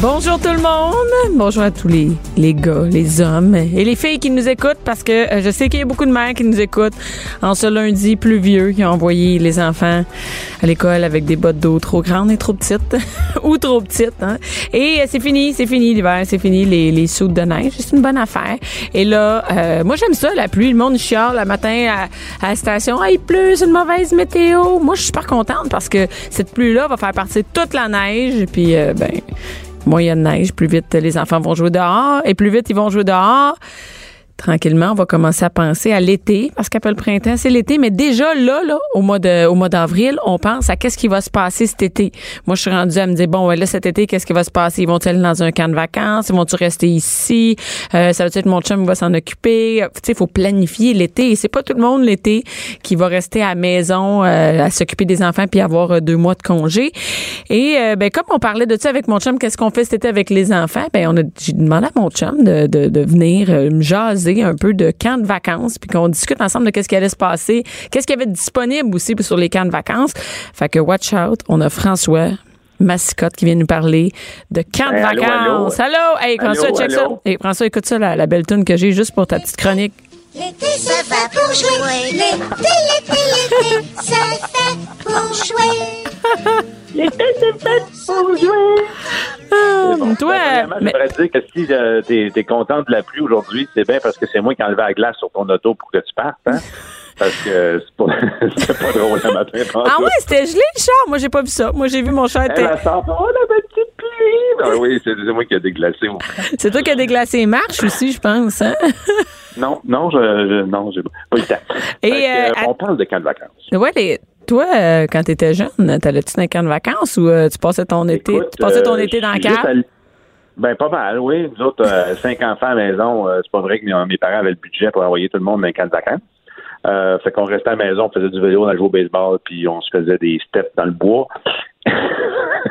Bonjour tout le monde. Bonjour à tous les, les gars, les hommes et les filles qui nous écoutent parce que euh, je sais qu'il y a beaucoup de mères qui nous écoutent en ce lundi pluvieux qui ont envoyé les enfants à l'école avec des bottes d'eau trop grandes et trop petites ou trop petites. Hein. Et euh, c'est fini, c'est fini l'hiver, c'est fini les, les soutes de neige. C'est une bonne affaire. Et là, euh, moi j'aime ça, la pluie. Le monde chiale le matin à, la station. Ah, il pleut, c'est une mauvaise météo. Moi, je suis super contente parce que cette pluie-là va faire partir toute la neige. Puis, euh, ben, moins il neige, plus vite les enfants vont jouer dehors et plus vite ils vont jouer dehors. Tranquillement, on va commencer à penser à l'été parce qu'après le printemps, c'est l'été, mais déjà là, là, au mois de, au mois d'avril, on pense à qu'est-ce qui va se passer cet été. Moi, je suis rendue à me dire bon, ouais, là cet été, qu'est-ce qui va se passer? Ils vont aller dans un camp de vacances? Ils vont-tu rester ici? Euh, Ça veut dire que mon chum va s'en occuper? Tu sais, il faut planifier l'été. C'est pas tout le monde l'été qui va rester à la maison euh, à s'occuper des enfants puis avoir euh, deux mois de congé. Et euh, ben comme on parlait de ça avec mon chum, qu'est-ce qu'on fait cet été avec les enfants? Ben on a j'ai demandé à mon chum de, de, de venir euh, me jaser un peu de camps de vacances puis qu'on discute ensemble de qu'est-ce qui allait se passer, qu'est-ce qu'il y avait disponible aussi sur les camps de vacances. Fait que watch out, on a François Massicotte qui vient nous parler de camp de Hey, allô, vacances. Allô, Hey, François, Allô, check ça. Hey, François, écoute ça, la, la belle tune que j'ai juste pour ta petite chronique. L'été ça va pour jouer. L'été, l'été, l'été, ça fait pour jouer. Ah, Bon, toi, ben, premièrement, mais- j'aimerais dire que si euh, t'es es content de la pluie aujourd'hui, c'est bien parce que c'est moi qui ai enlevé la glace sur ton auto pour que tu partes, hein? Parce que c'est pas, c'est pas drôle le matin. ah ouais, c'était gelé le char. Moi, j'ai pas vu ça. Moi, j'ai vu mon char. Elle, était- elle sort, oh la petite pluie! Ah oui, c'est moi qui ai déglacé. C'est toi qui as déglacé les marches aussi, je pense. Hein? Non, non, je, je- non, j'ai pas eu le temps. Et, que, euh, on parle de camp de vacances. Ouais, les- toi, euh, quand tu étais jeune, t'allais-tu dans un camp de vacances ou euh, tu passais ton été, tu passais ton euh, été dans cave? allé- Ben, pas mal, oui. Nous autres, euh, cinq enfants à la maison, euh, c'est pas vrai que mes, mes parents avaient le budget pour envoyer tout le monde dans un camp de vacances. Euh, fait qu'on restait à la maison, on faisait du vélo, on allait jouer au baseball, puis on se faisait des steps dans le bois.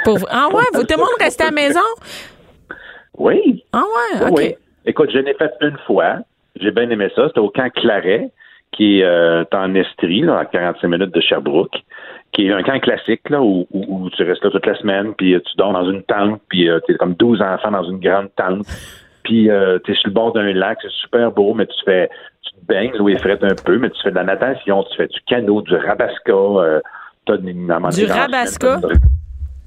Pour- Ah ouais, vous, tout le monde restait à la maison? Oui, Ah ouais, oui, OK. oui. Écoute, je l'ai fait une fois. J'ai bien aimé ça. C'était au camp Claret, qui est euh, en Estrie, là, à 45 minutes de Sherbrooke, qui est un camp classique, là, où, où- où tu restes là toute la semaine, puis euh, tu dors dans une tente, puis tu es comme 12 enfants dans une grande tente. Puis euh, tu es sur le bord d'un lac, c'est super beau, mais tu fais tu te baignes, l'eau est frette un peu, mais tu fais de la natation, tu fais du canot, du rabasca, euh, t'as une- à Du rabasca?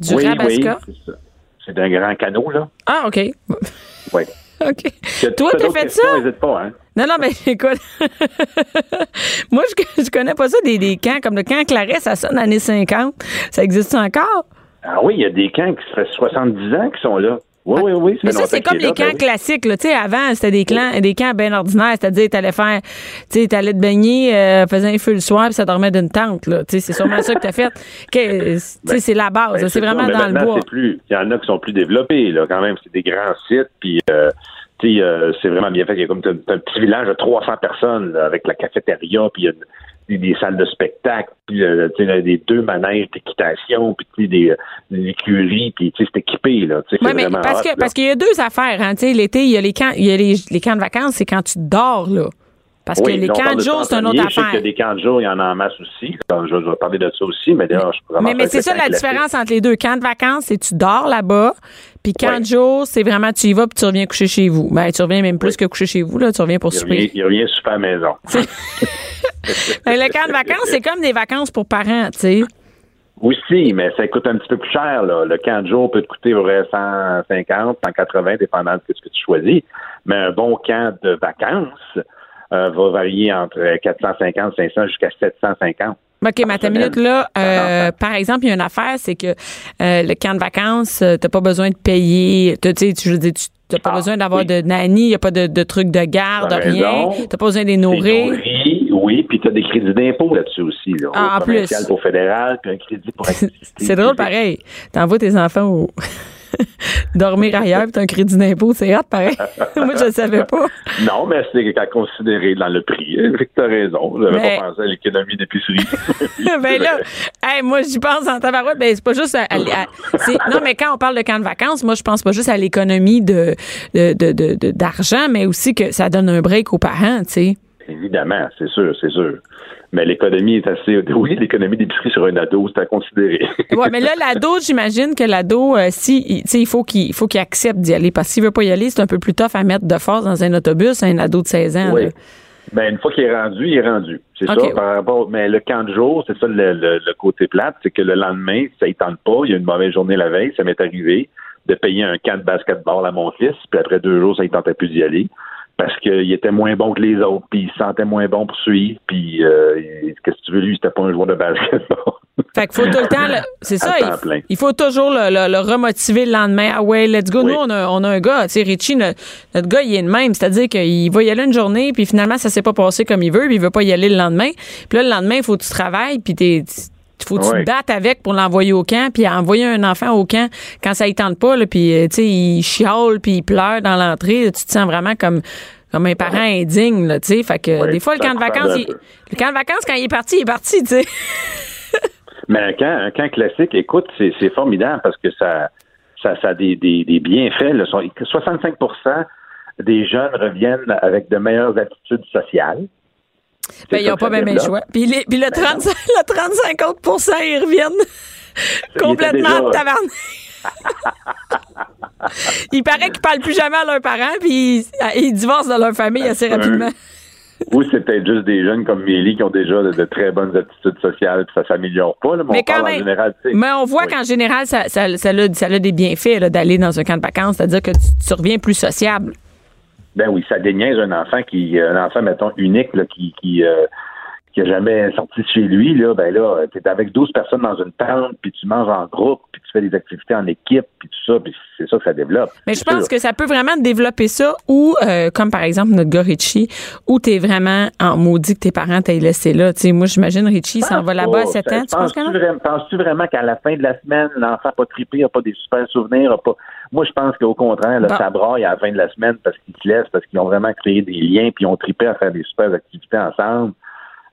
Du oui, rabasca? Oui, c'est ça. C'est un grand canot, là. Ah, OK. Oui. OK. Si Toi, t'as fait ça? N'hésite pas, hein. Non, non, mais écoute. Moi, je, je connais pas ça, des, des camps comme le camp Claret, ça sonne années 50. Ça existe encore? Ah oui, il y a des camps qui se fait 70 ans qui sont là. Oui, oui, oui. Mais ça, c'est comme les là, camps ben classiques. Là. Tu sais, avant, c'était des, clans, des camps bien ordinaires. C'est-à-dire, t'allais faire, tu t'allais te baigner, euh, faisais un feu le soir, puis ça dormait d'une tente. Là. Tu sais, c'est sûrement ça que t'as fait. Tu sais, c'est la base. Ben, c'est vraiment dans le bois. Il y en a qui sont plus développés, là, quand même. C'est des grands sites, puis. euh, tu sais, euh, c'est vraiment bien fait. Il y a comme un petit village de 300 personnes là, avec la cafétéria, puis il y a des, des salles de spectacle, puis euh, là, des deux manèges d'équitation, puis sais, des, des écuries, puis c'est équipé là. Oui, c'est mais vraiment parce hot, que là. parce qu'il y a deux affaires. Hein. L'été, il y a les camps, il y a les, les camps de vacances, c'est quand tu dors là. Parce Oui, que les camps de jour, c'est une autre Je sais qu'il y affaire. a des camps de jour, il y en a en masse aussi. Je, vais parler de ça aussi, mais d'ailleurs, je vraiment Mais, mais c'est ça la différence entre les deux. Camp de vacances, c'est tu dors là-bas. Puis camp de jour, c'est vraiment tu y vas puis tu reviens coucher chez vous. Ben, tu reviens même plus que coucher chez vous, là. Tu reviens pour Il revient, souper. il revient super à la maison. Le camp de vacances, c'est comme des vacances pour parents, tu sais. Aussi, mais ça coûte un petit peu plus cher. Là. Le camp de jour peut te coûter vrai, 150, 180, dépendant de ce que tu choisis. Mais un bon camp de vacances euh, va varier entre 450, 500 jusqu'à 750. OK, ta minute, là, euh, par exemple, il y a une affaire, c'est que euh, le camp de vacances, euh, t'as pas besoin de payer. Tu sais, tu- tu t'as pas Ah, besoin d'avoir oui. de nanny, il n'y a pas de, de trucs de garde, rien. T'as pas besoin de les nourrir. oui, puis tu as des crédits d'impôt là-dessus aussi. Là. Ah, en plus. pour fédéral, puis un crédit pour. C'est drôle pareil. T'envoies tes enfants au dormir ailleurs, puis un crédit d'impôt, c'est hot pareil. Moi, je le savais pas. Non, mais c'est à considérer dans le prix. Fait que t'as raison. J'avais Mais- pas pensé à l'économie d'épicerie. ben là, hey, moi j'y pense en tabarouette, ben c'est pas juste à, à- à- c'est- non mais quand on parle de camp de vacances, moi je pense pas juste à l'économie de de- de- de- de- d'argent, mais aussi que ça donne un break aux parents, tu sais. Évidemment, c'est sûr, c'est sûr. Mais l'économie est assez. Oui, l'économie d'épicerie sur un ado, c'est à considérer. Ouais, mais là l'ado, j'imagine que l'ado, euh, si, il- tu sais, il faut qu'il il faut qu'il accepte d'y aller, parce que s'il veut pas y aller, c'est un peu plus tough à mettre de force dans un autobus, un ado de 16 ans. Oui. là. Ben, une fois qu'il est rendu, il est rendu. C'est ça, par rapport. Mais le camp de jour, c'est ça le, le- le côté plate, c'est que le lendemain, ça ne tente pas, il y a une mauvaise journée la veille, ça m'est arrivé de payer un camp de basketball à mon fils, puis après deux jours, ça ne tentait plus d'y aller. Parce qu'il était moins bon que les autres, puis il se sentait moins bon pour suivre, puis euh, qu'est-ce que tu veux, lui, c'était pas un joueur de basketball. Fait qu'il faut tout le temps, le- c'est ça, il, temps plein. il faut toujours le, le- le remotiver le lendemain. Ah ouais, let's go. Oui. Nous, on a, on a un gars, tu sais, Richie, notre, notre gars, il est le même. C'est-à-dire qu'il va y aller une journée, puis finalement, ça s'est pas passé comme il veut, puis il veut pas y aller le lendemain. Puis là, le lendemain, il faut que tu travailles, puis t'es... Il faut que tu te battes avec pour l'envoyer au camp, puis envoyer un enfant au camp quand ça y tente pas, là, puis euh, tu sais, il chiale, puis il pleure dans l'entrée, tu te sens vraiment comme comme un parent indigne, là, tu sais. Fait que Oui, des fois, le camp de vacances, il- le camp de vacances, quand il est parti, il est parti, tu sais. Mais un camp, un camp classique, écoute, c'est c'est formidable parce que ça, ça, ça a des, des, des bienfaits. Là. Sont- 65% des jeunes reviennent avec de meilleures attitudes sociales. Ben, ils n'ont pas même le choix. Puis, les- puis le, 35, le 35 autres ils reviennent complètement déjà- taverne. Il paraît qu'ils parlent plus jamais à leurs parents, puis ils, ils divorcent de leur famille assez Ouais. rapidement. Ou c'est peut-être juste des jeunes comme Mélie qui ont déjà de, de très bonnes attitudes sociales, puis ça s'améliore pas. Là, mais, Mais on en général. Mais on voit Oui. qu'en général, ça, ça, ça, a, ça a des bienfaits d'aller dans un camp de vacances, c'est-à-dire que tu, tu reviens plus sociable. Ben oui, ça déniaise un enfant qui, un enfant, mettons, unique, là, qui, qui, euh, qui a jamais sorti de chez lui, là, ben là, t'es avec 12 personnes dans une tente, puis tu manges en groupe, puis tu fais des activités en équipe, puis tout ça, puis c'est ça que ça développe. Mais je pense sûr. que ça peut vraiment développer ça, ou euh, comme par exemple notre gars Richie, où t'es vraiment en maudit que tes parents t'aient laissé là. Tu sais, moi, j'imagine Richie s'en va là-bas à 7 ans. Tu penses Penses-tu non? vraiment, penses-tu vraiment qu'à la fin de la semaine, l'enfant n'a pas trippé, n'a pas des super souvenirs, a pas. Moi, je pense qu'au contraire, là, Bon. ça braille à la fin de la semaine parce qu'ils se laissent, parce qu'ils ont vraiment créé des liens, puis ils ont trippé à faire des super activités ensemble.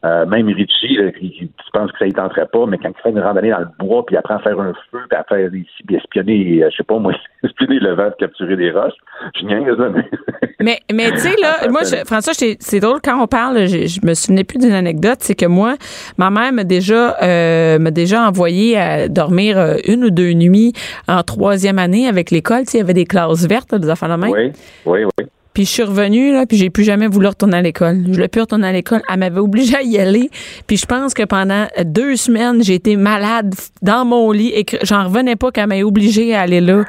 Euh, même Richie, là, qui, qui- tu penses que ça ne tenterait pas, mais quand il fait une randonnée dans le bois, puis il apprend à faire un feu, puis à faire des espionner, euh, je sais pas moi, espionner le vent, capturer des roches, je niaise, là, mais... Mais, mais tu sais, là, moi, je, François, c'est drôle, quand on parle, je, je me souvenais plus d'une anecdote, c'est que moi, ma mère m'a déjà, euh, m'a déjà envoyé à dormir euh, une ou deux nuits en troisième année avec l'école. Tu sais, il y avait des classes vertes, des enfants de main. Oui, oui, oui. Puis je suis revenue, là, puis j'ai plus jamais voulu retourner à l'école. Je voulais plus retourner à l'école. Elle m'avait obligée à y aller. Puis je pense que pendant deux semaines, j'ai été malade dans mon lit et que j'en revenais pas qu'elle m'ait obligée à aller là.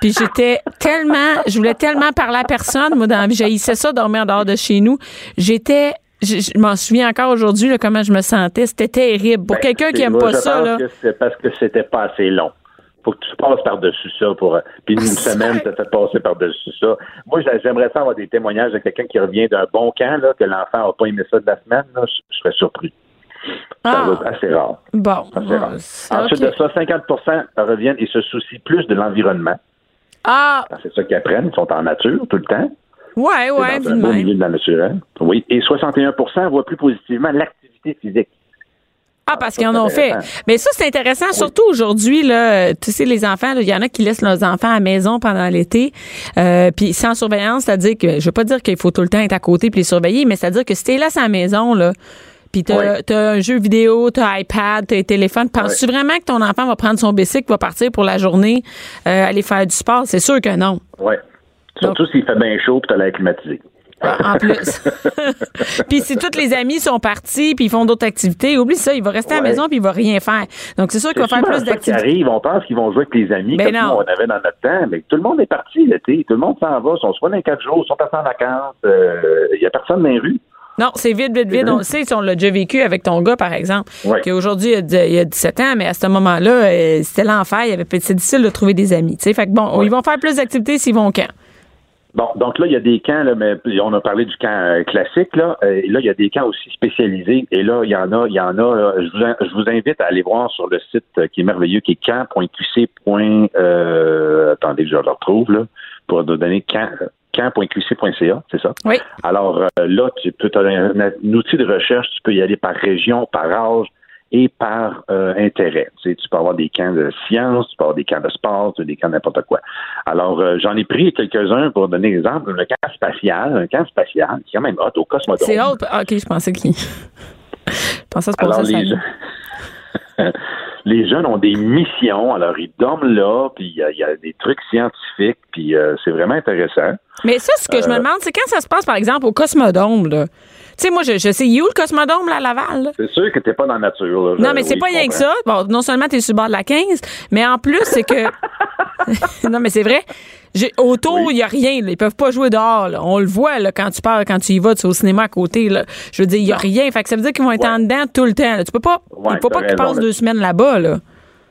Puis j'étais tellement, je voulais tellement parler à personne. Moi, dans la vie, j'haïssais ça, dormir en dehors de chez nous. J'étais, je, je m'en souviens encore aujourd'hui, comment je me sentais. C'était terrible. Pour Ben, quelqu'un qui aime moi, pas je ça, pense là. que c'est parce que c'était pas assez long. Faut que tu passes par-dessus ça pour. euh, Puis une semaine, ça fait passer par-dessus ça. Moi, j'a- j'aimerais ça avoir des témoignages de quelqu'un qui revient d'un bon camp, là, que l'enfant n'a pas aimé ça de la semaine. Là, je, serais surpris. Ça Ah. être assez rare. Bon. Assez rare. c'est Ensuite de ça, 50% reviennent et se soucient plus de l'environnement. Ah, C'est ça qu'ils apprennent. Ils sont en nature tout le temps. ouais, ouais, C'est dans un beau milieu de la nature. hein. Oui. Et 61 voient plus positivement l'activité physique. Ah, parce qu'ils en ont fait. Mais ça, c'est intéressant, surtout aujourd'hui, là. Tu sais, les enfants, il y en a qui laissent leurs enfants à la maison pendant l'été, euh, puis sans surveillance, c'est-à-dire que, je veux pas dire qu'il faut tout le temps être à côté puis les surveiller, mais c'est-à-dire que si t'es là à la maison, là, puis t'as, t'as un jeu vidéo, t'as iPad, t'as un téléphone, penses-tu vraiment que ton enfant va prendre son bicycle, va partir pour la journée, euh, aller faire du sport? C'est sûr que non. Oui. Surtout s'il fait bien chaud et tu as l'air climatisé. En plus. puis si tous les amis sont partis puis ils font d'autres activités, oublie ça, il va rester à la maison puis il va rien faire. Donc c'est sûr qu'il va faire plus qui d'activités. arrive. On pense qu'ils vont jouer avec les amis Ben comme nous, on avait dans notre temps. Mais tout le monde est parti l'été. Tout le monde s'en va. Ils sont soit dans quatre jours, ils sont passés en vacances. Euh, Il y a personne dans les rues. Non, c'est vite, vite, vite. On le sait, si on l'a déjà vécu avec ton gars, par exemple, Ouais. qu'aujourd'hui, il, a dix- il a 17 ans, mais à ce moment-là, euh, c'était l'enfer. Il avait C'est difficile de trouver des amis. tu sais. Fait que bon, Ouais. ils vont faire plus d'activités s'ils vont au camp. Bon, donc là, il y a des camps, là, mais on a parlé du camp euh, classique, là. Euh, et là, il y a des camps aussi spécialisés. Et là, il y en a, il y en a. là, je, vous, in- je vous invite à aller voir sur le site euh, qui est merveilleux, qui est camp.qc. Euh, attendez, je le retrouve, là, pour nous donner camp. camp.qc.ca, c'est ça? Oui. Alors euh, là, tu peux as un, un outil de recherche, tu peux y aller par région, par âge et par euh, intérêt. Tu, sais, tu peux avoir des camps de sciences, tu peux avoir des camps de sport, tu as des camps de n'importe quoi. Alors, euh, j'en ai pris quelques-uns pour donner l'exemple. Le camp spatial, un camp spatial, c'est quand même hot au Cosmodome. C'est autre. ah, OK, je pensais qu'il. je pensais que Alors, les, jeunes- les jeunes ont des missions, alors ils dorment là, puis il y, a- il y a des trucs scientifiques, puis euh, c'est vraiment intéressant. Mais ça, ce que je me demande, c'est quand ça se passe, par exemple, au Cosmodome, là. Tu sais, moi, je, je sais, il est où le Cosmodome, là, à Laval? là? C'est sûr que t'es pas dans la nature. là. Non, mais c'est oui, pas rien que ça. Bon, non seulement tu es sur le bord de la 15, mais en plus, c'est que. non, mais c'est vrai. J'ai- Autour, il Oui. n'y a rien. là. Ils peuvent pas jouer dehors. là. On le voit là, quand tu parles, quand tu y vas, tu es au cinéma à côté. Là. Je veux dire, il n'y a rien. Fait que ça veut dire qu'ils vont être Ouais. en dedans tout le temps. là. Tu peux pas. Ouais, il faut pas qu'ils passent deux semaines là-bas. Là.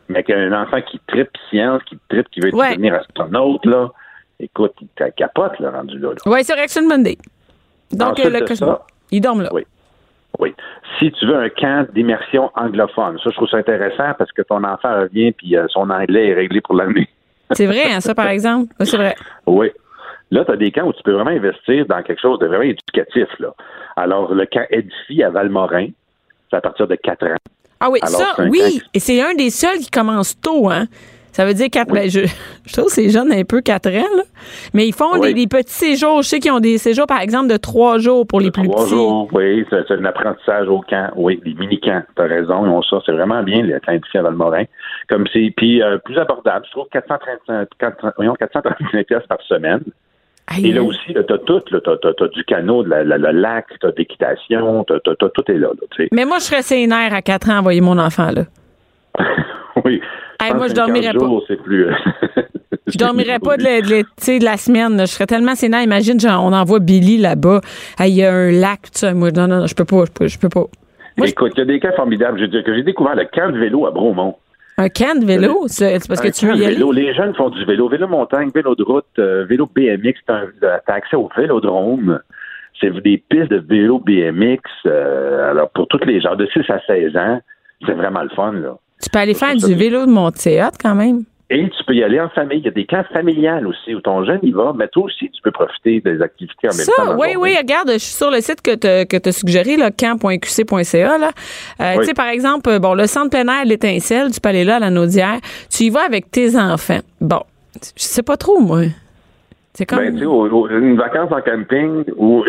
Mais qu'un enfant qui tripe science, qui tripe, qui veut Ouais. devenir astronaute, là, écoute, il capote, là, rendu là. Oui, c'est vrai que c'est une bonne idée. Donc, Ensuite le de ça- Ils dorment là. Oui. Oui. Si tu veux un camp d'immersion anglophone, ça, je trouve ça intéressant parce que ton enfant revient puis euh, son anglais est réglé pour l'année. C'est vrai, hein, ça, par exemple? Oui, c'est vrai. Oui. Là, tu as des camps où tu peux vraiment investir dans quelque chose de vraiment éducatif. Là. Alors, le camp Edifie à Valmorin, c'est à partir de 4 ans. Ah oui, Alors, ça, oui. camp- Et c'est un des seuls qui commence tôt, hein. Ça veut dire quatre. ben, je, je trouve que c'est jeune un peu quatre ans, là. Mais ils font Oui. des, des petits séjours. Je sais qu'ils ont des séjours, par exemple, de trois jours pour les plus Trois petits. jours, oui, c'est un apprentissage au camp. Oui, les mini-camps, tu as raison, ils ont ça. C'est vraiment bien, le camp Edifie à Valmorin. Comme c'est, puis euh, plus abordable. Je trouve 435, 400 voyons, 435 pièces par semaine. Aïe, Et là aussi, tu as tout. Tu as, du canot, de la- la- le lac, tu as d'équitation, t'as- t'as- t'as- tout est là. là. Mais moi, je serais sénère à quatre ans à envoyer mon enfant, là. oui. Hey, moi, je que 15 dormirais pas. jours, C'est plus. euh, Je dormirais pas de, la- de la- de semaine. Je serais tellement sénère. Imagine, genre, on envoie Billy là-bas. Hey, Il y a un lac, tout ça. Moi, non, non, non, je peux pas. Je peux, je peux pas. Moi, Écoute, il y a des cas formidables. Je veux dire que j'ai découvert le camp de vélo à Bromont. un camp de vélo, c'est c'est parce que Un tu veux y aller? vélo. Les jeunes font du vélo, vélo montagne, vélo de route, euh, vélo BMX. T'as accès au vélodrome. C'est des pistes de vélo BMX. euh, alors, pour tous les gens de 6 à 16 ans, c'est vraiment le fun, là. Tu peux aller faire du vélo de Montéot quand même. Et tu peux y aller en famille. Il y a des camps familiales aussi où ton jeune y va, mais toi aussi, tu peux profiter des activités en même temps. Ça, le oui, oui, regarde, je suis sur le site que tu que as suggéré, là, camp.qc.ca. Là. Euh, Oui. Tu sais, par exemple, bon, le centre plein air L'Étincelle, tu peux aller là, à la Naudière. Tu y vas avec tes enfants. Bon, je sais pas trop, moi. C'est comme. Ben, tu sais, une vacance en camping ou,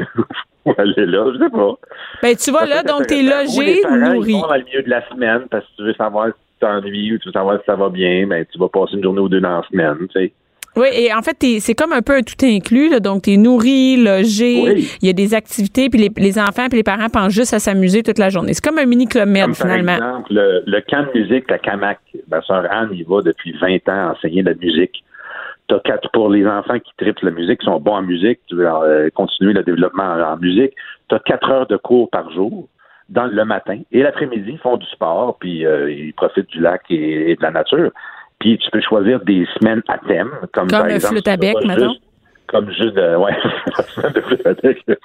aller là, je sais pas. Ben, tu vas là, donc t'es logé, nourri. Ils vont dans le milieu de la semaine parce que tu veux savoir t'ennuies ou tu veux savoir si ça va bien, ben, tu vas passer une journée ou deux dans la semaine, tu sais. Oui, et en fait, c'est comme un peu un tout inclus. Là, donc, tu es nourri, logé, Oui. il y a des activités, puis les, les enfants puis les parents pensent juste à s'amuser toute la journée. C'est comme un mini club med, Comme par finalement. exemple, le, le camp de musique à Camac. Ma sœur Anne y va depuis 20 ans enseigner de la musique. T'as quatre pour les enfants qui tripent la musique, qui sont bons en musique, tu veux euh, continuer le développement en, en musique. Tu as quatre heures de cours par jour dans le matin. Et l'après-midi, ils font du sport, puis euh, ils profitent du lac et, et de la nature. Puis tu peux choisir des semaines à thème, comme, Comme par le exemple, flûte à bec, juste- Comme juste de, ouais, la semaine de flûte à bec.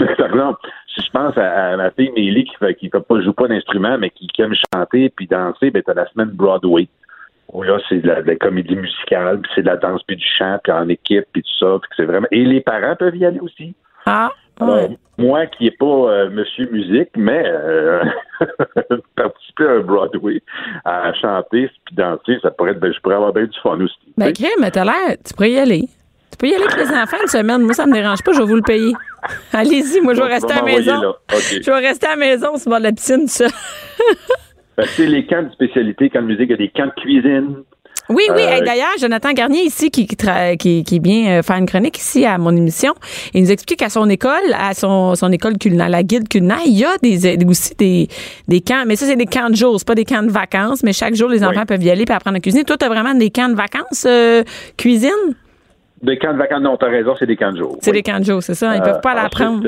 Mais par exemple, si je pense à, à ma fille Mélie qui fait, qui pas, joue pas d'instrument, mais qui, qui aime chanter puis danser, ben t'as la semaine Broadway. Où là, c'est de la, de la comédie musicale, puis c'est de la danse, puis du chant, puis en équipe, puis tout ça. Puis c'est vraiment. Et les parents peuvent y aller aussi. Ah, Alors, ouais. moi qui n'ai pas euh, Monsieur Musique, mais euh, participer à un Broadway, à chanter puis danser, ça pourrait être, ben, je pourrais avoir bien du fun aussi. Ben, crème, mais t'as l'air, tu pourrais y aller. Tu peux y aller avec les enfants une semaine. Moi, ça me dérange pas, je vais vous le payer. Allez-y, moi, je vais rester à la maison. Je vais rester à la maison, le bord de la piscine, ça. Ben, tu sais, les camps de spécialité, camps de musique, il y a des camps de cuisine. Oui, oui. Euh, Hey, D'ailleurs, Jonathan Garnier, ici, qui, qui, qui, qui vient euh, faire une chronique ici à mon émission, il nous explique qu'à son école, à son, son école culinaire, la guide culinaire, il y a des, aussi des, des camps, mais ça, c'est des camps de jour, c'est pas des camps de vacances, mais chaque jour, les Oui. enfants peuvent y aller et apprendre à cuisiner. Toi, tu as vraiment des camps de vacances euh, cuisine? Des camps de vacances, non, t'as raison, c'est des camps de jour. C'est Oui. des camps de jour, c'est ça? Ils Euh, peuvent pas l'apprendre.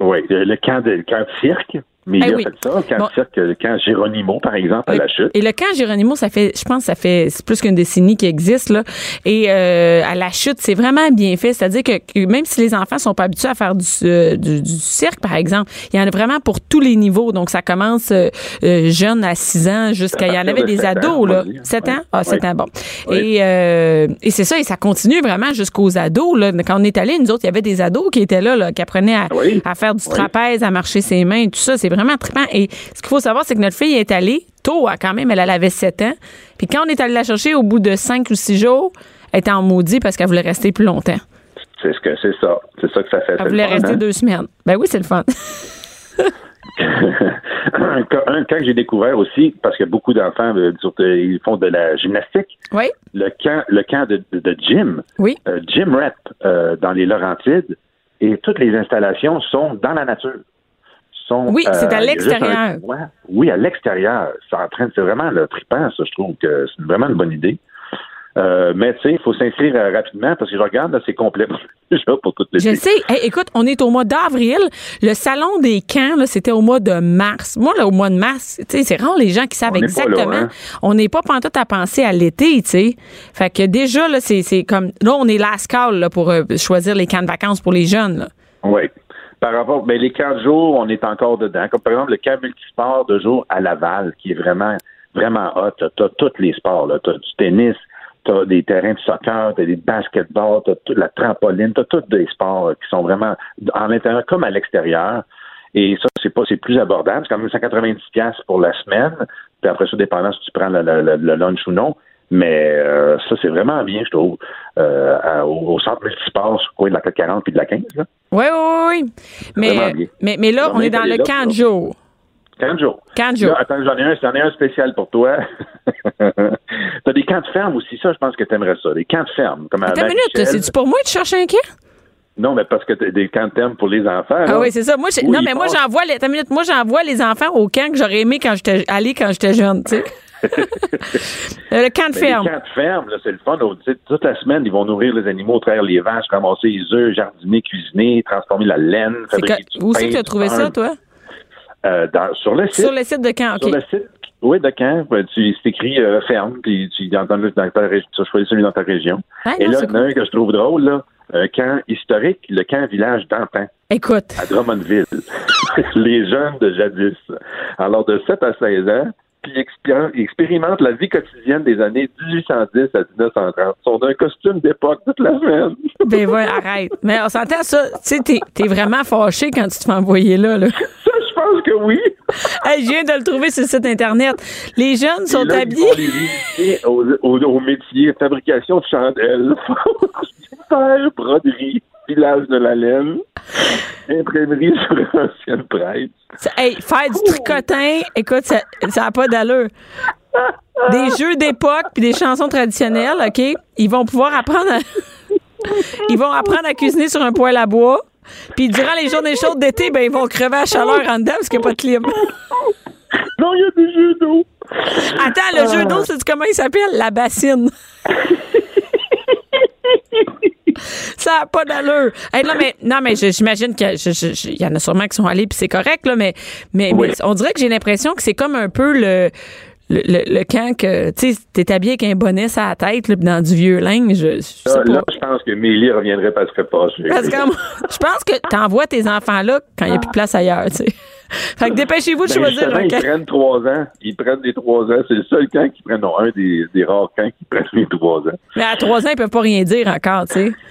Oui, le, le camp de, le camp de cirque. Mais Eh il a oui. fait ça, le camp Bon. cirque, le camp Géronimo, par exemple, à la chute. Et le camp Géronimo, ça fait, je pense, ça fait plus qu'une décennie qui existe là. Et euh, à la chute, c'est vraiment bien fait. C'est-à-dire que, que même si les enfants sont pas habitués à faire du, euh, du, du cirque, par exemple, il y en a vraiment pour tous les niveaux. Donc ça commence euh, euh, jeune à 6 ans jusqu'à, il y en avait de des ans, ados là, dire. 7 Ouais. ans, ah 7 Ouais. ans, bon. Et euh, et c'est ça, et ça continue vraiment jusqu'aux ados là. Quand on est allé, nous autres, il y avait des ados qui étaient là, là qui apprenaient à, Oui. à faire du Oui. trapèze, à marcher ses mains, tout ça. C'est vraiment trippant. Et ce qu'il faut savoir, c'est que notre fille est allée tôt, hein, quand même. Elle, elle avait 7 ans. Puis quand on est allé la chercher au bout de 5 ou 6 jours, elle était en maudit parce qu'elle voulait rester plus longtemps. C'est ce que c'est ça. C'est ça que ça fait. Elle voulait fun, rester hein? deux semaines. Ben oui, c'est le fun. un, camp que j'ai découvert aussi, parce que beaucoup d'enfants euh, ils font de la gymnastique. oui, Le camp, le camp de gym, oui. euh, Gym Rep euh, dans les Laurentides, et toutes les installations sont dans la nature. Sont, Oui, c'est à juste l'extérieur. un. Oui, à l'extérieur. C'est vraiment le trippant, ça. Je trouve que c'est vraiment une bonne idée. Euh, mais tu sais, il faut s'inscrire euh, rapidement parce que je regarde, là, c'est complet déjà pour toutes les Je sais. Hey, écoute, on est au mois d'avril. Le salon des camps, là, c'était au mois de mars. Moi, là, au mois de mars, tu sais, c'est rare les gens qui savent On là, exactement. hein. On n'est pas pantoute à penser à l'été, tu sais. Fait que déjà, là, c'est, c'est comme, là, on est last call, là, pour euh, choisir les camps de vacances pour les jeunes. Oui. Par rapport, ben, les camps de jour, on est encore dedans. Comme par exemple le camp multisport de jour à Laval, qui est vraiment, vraiment hot. T'as, t'as tous les sports, là. T'as du tennis, t'as des terrains de soccer, t'as des basketball, t'as la trampoline, t'as tous des sports euh, qui sont vraiment en l'intérieur comme à l'extérieur. Et ça, c'est pas, c'est plus abordable. C'est quand même 190 pièces pour la semaine. Puis après ça, dépendant si tu prends le- le- le lunch ou non. Mais euh, ça, c'est vraiment bien, je trouve, euh, à- au, au centre multisport, coin de la 40 puis de la 15. Là. Oui, oui, oui. Mais, mais, mais là, On on est dans le là, camp de jour. 15 jours. Camp de jour. Là, attends, j'en ai un, j'en ai un spécial pour toi. T'as des camps de ferme aussi, ça, je pense que t'aimerais ça. Des camps de ferme. Comme à Attends une minute, c'est-tu pour moi de chercher un camp? Non, mais parce que t'as des camps de ferme pour les enfants. Ah là. oui, c'est ça. Moi, non, mais moi, j'envoie les, attends une minute, moi, j'envoie les enfants au camp que j'aurais aimé quand j'étais allé quand j'étais jeune, tu sais. Euh, le camp de Mais ferme. Les camps de ferme, c'est le fun. Toute la semaine, ils vont nourrir les animaux, traire les vaches, ramasser les œufs, jardiner, cuisiner, transformer la laine, C'est fabriquer que- du où c'est que tu as trouvé ça, toi? Euh, dans- sur le site. Sur le site de camp, Sur OK. le site, oui, de Caen, ben, tu c'est écrit euh, ferme, puis tu, dans, dans, dans ta tu choisis celui dans ta région. Ah, Et non, là, il y en a un que je trouve drôle, là, un camp historique, le camp village d'Antin, Écoute, à Drummondville. Les jeunes de jadis. Alors, de 7 à 16 ans, puis ils expéri- ils expérimentent la vie quotidienne des années 1810 à 1930. Ils sont d'un costume d'époque toute la semaine. ben ouais, arrête. Mais on s'entend ça, tu sais, t'es, t'es vraiment fâché quand tu te fais envoyer là, là. Ça, je pense que oui. Hey, je viens de le trouver sur le site Internet. Les jeunes sont ils habillés. vont les au, au, au métier fabrication de chandelles, faire broderie, filage de la laine, imprimerie sur ancienne presse. Hey, faire du tricotin, écoute, ça n'a pas d'allure. Des jeux d'époque puis des chansons traditionnelles, OK? Ils vont pouvoir apprendre à... Ils vont apprendre à cuisiner sur un poêle à bois. Puis durant les journées chaudes d'été, ben ils vont crever à chaleur en dedans parce qu'il n'y a pas de clim. Non, il y a des jeux d'eau. Attends, le jeu d'eau, c'est comment il s'appelle? La bassine. Ça n'a pas d'allure. Hey, non, mais, non, mais j'imagine qu'il y en a sûrement qui sont allés puis c'est correct, là, mais, mais, Oui. mais on dirait que j'ai l'impression que c'est comme un peu le, le, le, le camp que, tu t'es habillé avec un bonnet sur la tête, là, dans du vieux linge. Je, je sais Là, pas. là, je pense que Mélie reviendrait parce qu'elle serait fâchée. Parce que je pense que t'envoies tes enfants là quand il n'y a plus de place ailleurs, sais. Fait que dépêchez-vous de Ben, choisir justement, un ils camp. prennent trois ans. Ils prennent des trois ans. C'est le seul camp qui prennent, non, un des, des rares camps qui prennent les trois ans. Mais à trois ans, ils peuvent pas rien dire encore, tu sais.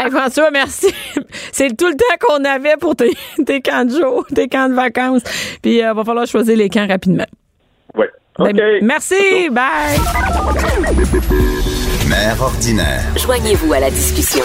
Hey François, merci. C'est tout le temps qu'on avait pour tes, tes camps de jour, tes camps de vacances. Puis, il va falloir choisir les camps rapidement. Oui. Ben, OK. merci. Bye. Mère ordinaire. Joignez-vous à la discussion.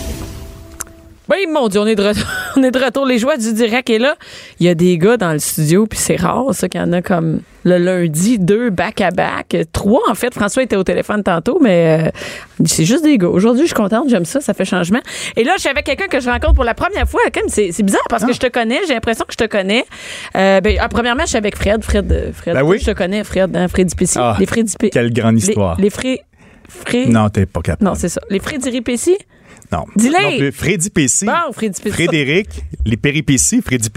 Oui, mon Dieu, on est de retour. on est de retour. Les joies du direct est là. Il y a des gars dans le studio, puis c'est rare, ça, qu'il y en a comme le lundi, deux back-à-back. Trois, en fait. François était au téléphone tantôt, mais euh, c'est juste des gars. Aujourd'hui, je suis contente, j'aime ça, ça fait changement. Et là, je suis avec quelqu'un que je rencontre pour la première fois. C'est, bizarre parce que je te connais, j'ai l'impression que je te connais. Euh, ben, ah, premièrement, je suis avec Fred. Fred, euh, Fred Ben oui. je te connais, Fred, hein, Fred. Ah, les Fred quelle grande Les- histoire. Les, Fred. Fred. Non, t'es pas capable. Non, c'est ça. Les Fred Pessi. Non. Dis-le. Non. Freddy Pessi. Bon, Fred Pessi. Frédéric, les péripéties, Freddy.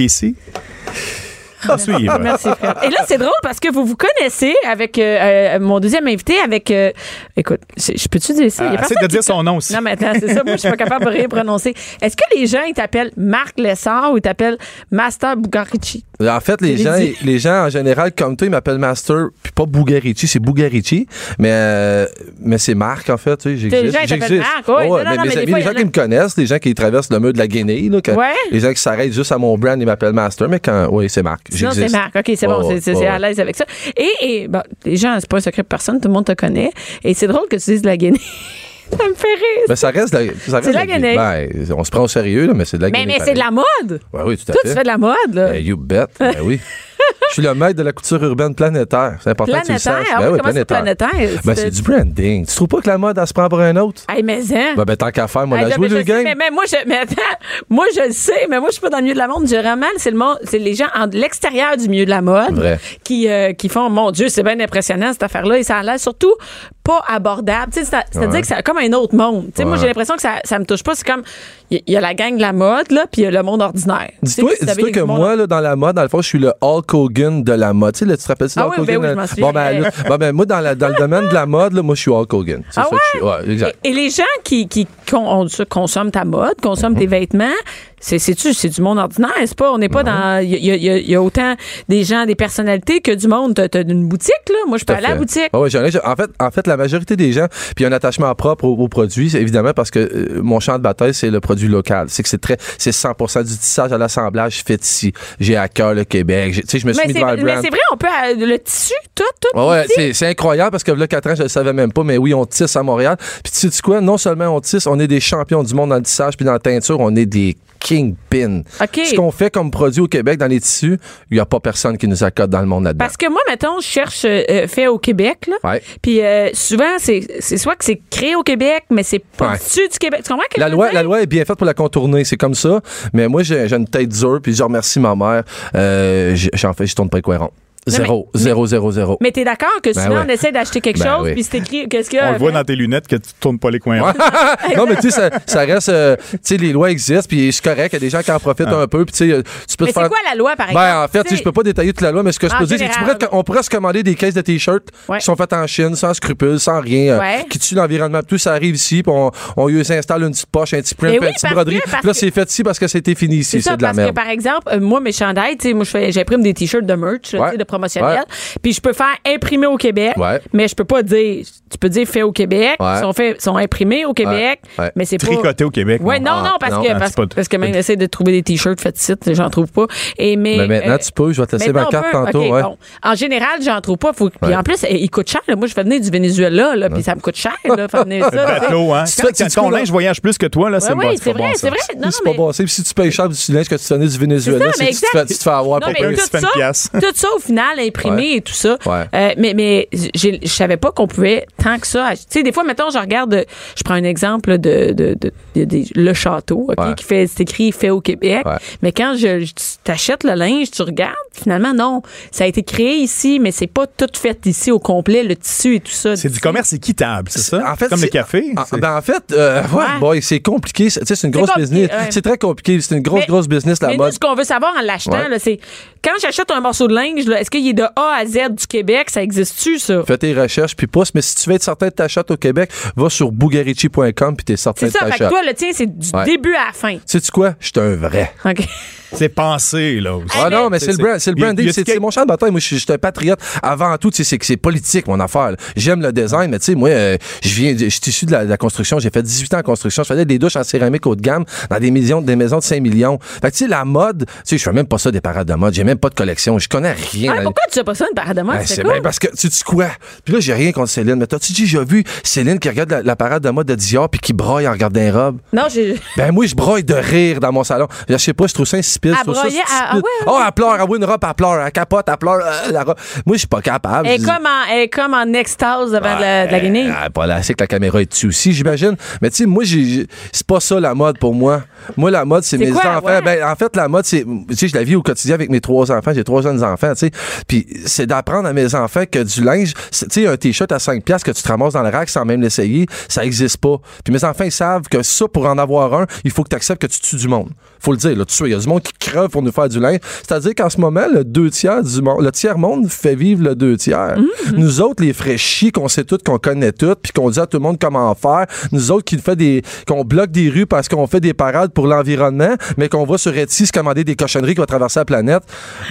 À suivre. Merci, Fred. Et là, c'est drôle parce que vous vous connaissez avec euh, euh, mon deuxième invité, avec. euh, écoute, je peux-tu dire ça? Il y a essaie personne de dire qui- son nom aussi. Non, mais attends, c'est ça. Moi, je suis pas capable de rien prononcer. Est-ce que les gens, ils t'appellent Marc Lessard ou ils t'appellent Master Bugarici? En fait, les gens, dit. les gens en général comme toi, ils m'appellent Master, puis pas Bugarici, c'est Bugarici, mais euh, mais c'est Marc en fait, tu sais, Les j'existe. gens, ils t'appellent j'existe. Marc, ouais. Ouais, Non, non, mais non, mes mais des amis, fois, les gens a- qui me connaissent, les gens qui traversent le mur de la Guinée, là, Ouais. les gens qui s'arrêtent juste à mon brand, ils m'appellent Master, mais quand, oui, c'est Marc. Sinon, c'est. Marc. OK, c'est bon. C'est- c'est à l'aise avec ça. Et, et bon, les gens, c'est pas un secret pour personne. Tout le monde te connaît. Et c'est drôle que tu dises de la Guinée. ça me fait rire. Ben, ça reste de la, C'est de la Guinée. Ben, on se prend au sérieux, là, mais c'est de la mais Guinée. mais c'est de la mode. Ouais, oui, tout à Toi, fait. tu fais de la mode, là. Ben, you bet. Ben oui. Je suis le maître de la couture urbaine planétaire. C'est important que tu le Planétaire? saches. Ah Ben oui, oui, ça, planétaire? Ben, c'est du branding. Tu trouves pas que la mode, elle se prend pour un autre? Hey, mais hein? Ben, ben tant qu'à faire, moi, Hey, la là, jouer mais le je sais, game. Mais, mais moi, je, mais attends, moi, je le sais, mais moi, je suis pas dans le milieu de la mode. Je ramène, c'est le monde, c'est les gens en l'extérieur du milieu de la mode Vrai. qui, euh, qui font, mon Dieu, c'est bien impressionnant, cette affaire-là. Et ça a l'air surtout pas abordable. C'est-à-dire Ouais. que c'est comme un autre monde. Moi, j'ai l'impression que ça, ça me touche pas. C'est comme, il y, a la gang de la mode, là, puis il y a le monde ordinaire. Dis-toi que moi, là, dans la mode, dans le fond, je suis le Hulk Hogan de la mode. Tu sais, là, tu te rappelles ça, Ah Hulk oui, ben Hogan? oui, je m'en souviens. Bon, ben, là, bon, ben, moi, dans, la- dans le domaine de la mode, là, moi, je suis Hulk Hogan. C'est Ah ça que je suis. Ouais, exact. Et, et les gens qui, qui con- consomment ta mode, consomment Mhm. tes vêtements, c'est du monde ordinaire, c'est pas? On n'est pas dans. Il y a, y y autant des gens, des personnalités que du monde. T'as une boutique, là? Moi, je peux aller à la boutique. Ouais, j'en ai- en, fait, en fait, la majorité des gens, puis il y a un attachement propre aux, aux produits, c'est évidemment parce que euh, mon champ de bataille, c'est le produit local. C'est que c'est très, c'est 100% du tissage à l'assemblage fait ici. J'ai à cœur le Québec. Tu sais, je me suis Mais c'est vrai, on peut. euh, Le tissu, tout, tout. Ouais, c'est incroyable parce que là, 4 ans, je le savais même pas, mais oui, on tisse à Montréal. Puis tu sais quoi? Non seulement on tisse, on est des champions du monde dans le tissage puis dans la teinture, on est des kingpins. OK. Ce qu'on fait comme produit au Québec dans les tissus, il n'y a pas personne qui nous accorde dans le monde là-dedans. Parce que moi, mettons, je cherche euh, euh, fait au Québec, là. Puis euh, souvent, c'est soit que c'est créé au Québec, mais c'est pas Ouais. du Québec. Tu comprends que La loi, la loi est bien faite pour la contourner, c'est comme ça. Mais moi, j'ai, une tête dure, puis je remercie ma mère. Euh, j'en fais, je tourne pas ronds. Zéro, mais- zéro, zéro, zéro. Mais t'es d'accord que souvent, Ben ouais. on essaie d'acheter quelque Ben chose, oui. puis c'est écrit, qu'est-ce y a? On le voit dans tes lunettes que tu tournes pas les coins. ronds. non, mais tu sais, ça, ça reste. euh, tu sais, les lois existent, puis c'est correct. Il y a des gens qui en profitent un peu, puis tu sais, tu peux Mais te c'est faire. quoi la loi, par exemple? Ben, en fait, tu sais, Tu je peux pas détailler toute la loi, mais ce que je peux dire, c'est que tu général. pourrais- on pourrait se commander des caisses de t-shirts Ouais. qui sont faites en Chine, sans scrupules, sans rien, euh, qui tuent l'environnement. Tout ça arrive ici, puis on, on lui installe une petite poche, un petit print, une petite broderie. que- là, que- c'est fait ici parce que c'était fini ici. C'est C'est de la parce que merde. par exemple, euh, moi, mes chandails, tu sais, moi, je fais, j'imprime des t-shirts de merch, promotionnel. Ouais. Puis je peux faire imprimer au Québec, Ouais. mais je peux pas dire, tu peux dire fait au Québec, Ouais. sont imprimés au Québec, Ouais. mais c'est pas. Tricoté au Québec. Ouais, non, Ah, non, parce non, que, non, parce, pas- parce que même, j'essaie de trouver des t-shirts faits ici, j'en trouve pas. Et, mais, Mais maintenant, euh, tu peux. Je vais te laisser ma carte peut. tantôt. OK, ouais. bon. En général, j'en trouve pas. Faut... Puis Ouais. en plus, eh, il coûte cher. là. Moi, je fais venir du Venezuela, là, puis ça me coûte cher, là, faire venir ça. Le tu sais. bateau, hein. Tu dis ton linge voyage plus que toi, là, c'est oui, c'est vrai, bon, c'est vrai. C'est pas mais- bon. C'est- Si tu payes cher du linge que tu tenais du Venezuela, tu te fais- avoir pièce. tout ça, au final, imprimé Ouais. et tout ça. Ouais. Euh, mais mais je savais pas qu'on pouvait tant que ça. Tu sais, des fois, mettons, je regarde, je prends un exemple de, de, de, de- de- le château, Ouais. qui fait, c'est écrit fait au Québec. Ouais. Mais quand je, je- t'achètes le linge, tu regardes, finalement, non. Ça a été créé ici, mais c'est pas tout fait ici au complet, le tissu et tout ça. C'est du commerce équitable, c'est ça? En fait, Comme le c'est- café. C'est- ben en fait, euh, ouais, c'est compliqué. C'est tu sais, c'est une grosse business. C'est très compliqué. C'est une grosse, Mais- grosse business, la mais mode. nous, ce qu'on veut savoir en l'achetant, c'est quand j'achète un morceau de linge, est-ce qu'il est de A à Z du Québec? Ça existe-tu, ça? Fais tes recherches puis pousse. Mais si tu veux être certain de ta shot au Québec, va sur bugarici.com puis t'es certain C'est de ça, ta fait que shot. toi, le tien, c'est du Ouais. début à la fin. Sais-tu quoi? Je suis un vrai. OK. C'est pensé, là, aussi. Ah non, mais c'est le, c'est- brand, c'est le branding, c'est c'est mon champ de bataille. Moi, je suis un patriote. Avant tout, tu sais, c'est que c'est politique, mon affaire. J'aime le design, mais tu sais, moi, euh, je viens, je suis issu de la, de la construction. J'ai fait 18 ans en construction. Je faisais des douches en céramique haut de gamme dans des maisons, des maisons de 5 millions. Fait que tu sais, la mode, tu sais, je fais même pas ça des parades de mode. J'ai même pas de collection. Je connais rien Ah, Pourquoi tu sais pas ça, une parade de mode? Ben, c'est cool. bien parce que tu dis quoi? Puis là, j'ai rien contre Céline, mais t'as-tu déjà vu Céline qui regarde la, la parade de mode de Dior puis qui broille en regardant les robes? Non, j'ai. Ben moi, je broille de rire dans mon salon. Je sais pas, je trouve ça insipide. Ça broyer, à- ah ouais, Oh, elle pleure, elle voit une robe, elle pleure, elle capote, elle pleure. euh, la robe. Moi, je suis pas capable. Elle est comme en, elle est comme en extase devant de la, de la guinée. Ah, pas là, c'est que la caméra est dessus aussi, j'imagine. Mais tu sais, moi, c'est pas ça la mode pour moi. Moi, la mode, c'est C'est mes quoi, enfants. ouais? Ben, en fait, la mode, c'est, tu sais, je la vis au quotidien avec mes trois enfants. J'ai trois jeunes enfants, tu sais. Puis c'est d'apprendre à mes enfants que du linge, tu sais, un t-shirt à 5 piastres que tu te ramasses dans le rack sans même l'essayer, ça existe pas. Puis mes enfants, ils savent que ça, pour en avoir un, il faut que tu acceptes que tu tues du monde. Faut le dire, là, tu sais, il y a du monde qui creve pour nous faire du linge. C'est-à-dire qu'en ce moment, le deux tiers du monde, le tiers monde fait vivre le deux tiers. Mm-hmm. Nous autres, les fraîchis qu'on sait tout, qu'on connaît tout, puis qu'on dit à tout le monde comment faire. Nous autres qui fait des, qu'on bloque des rues parce qu'on fait des parades pour l'environnement, mais qu'on va sur Etsy se commander des cochonneries qui vont traverser la planète.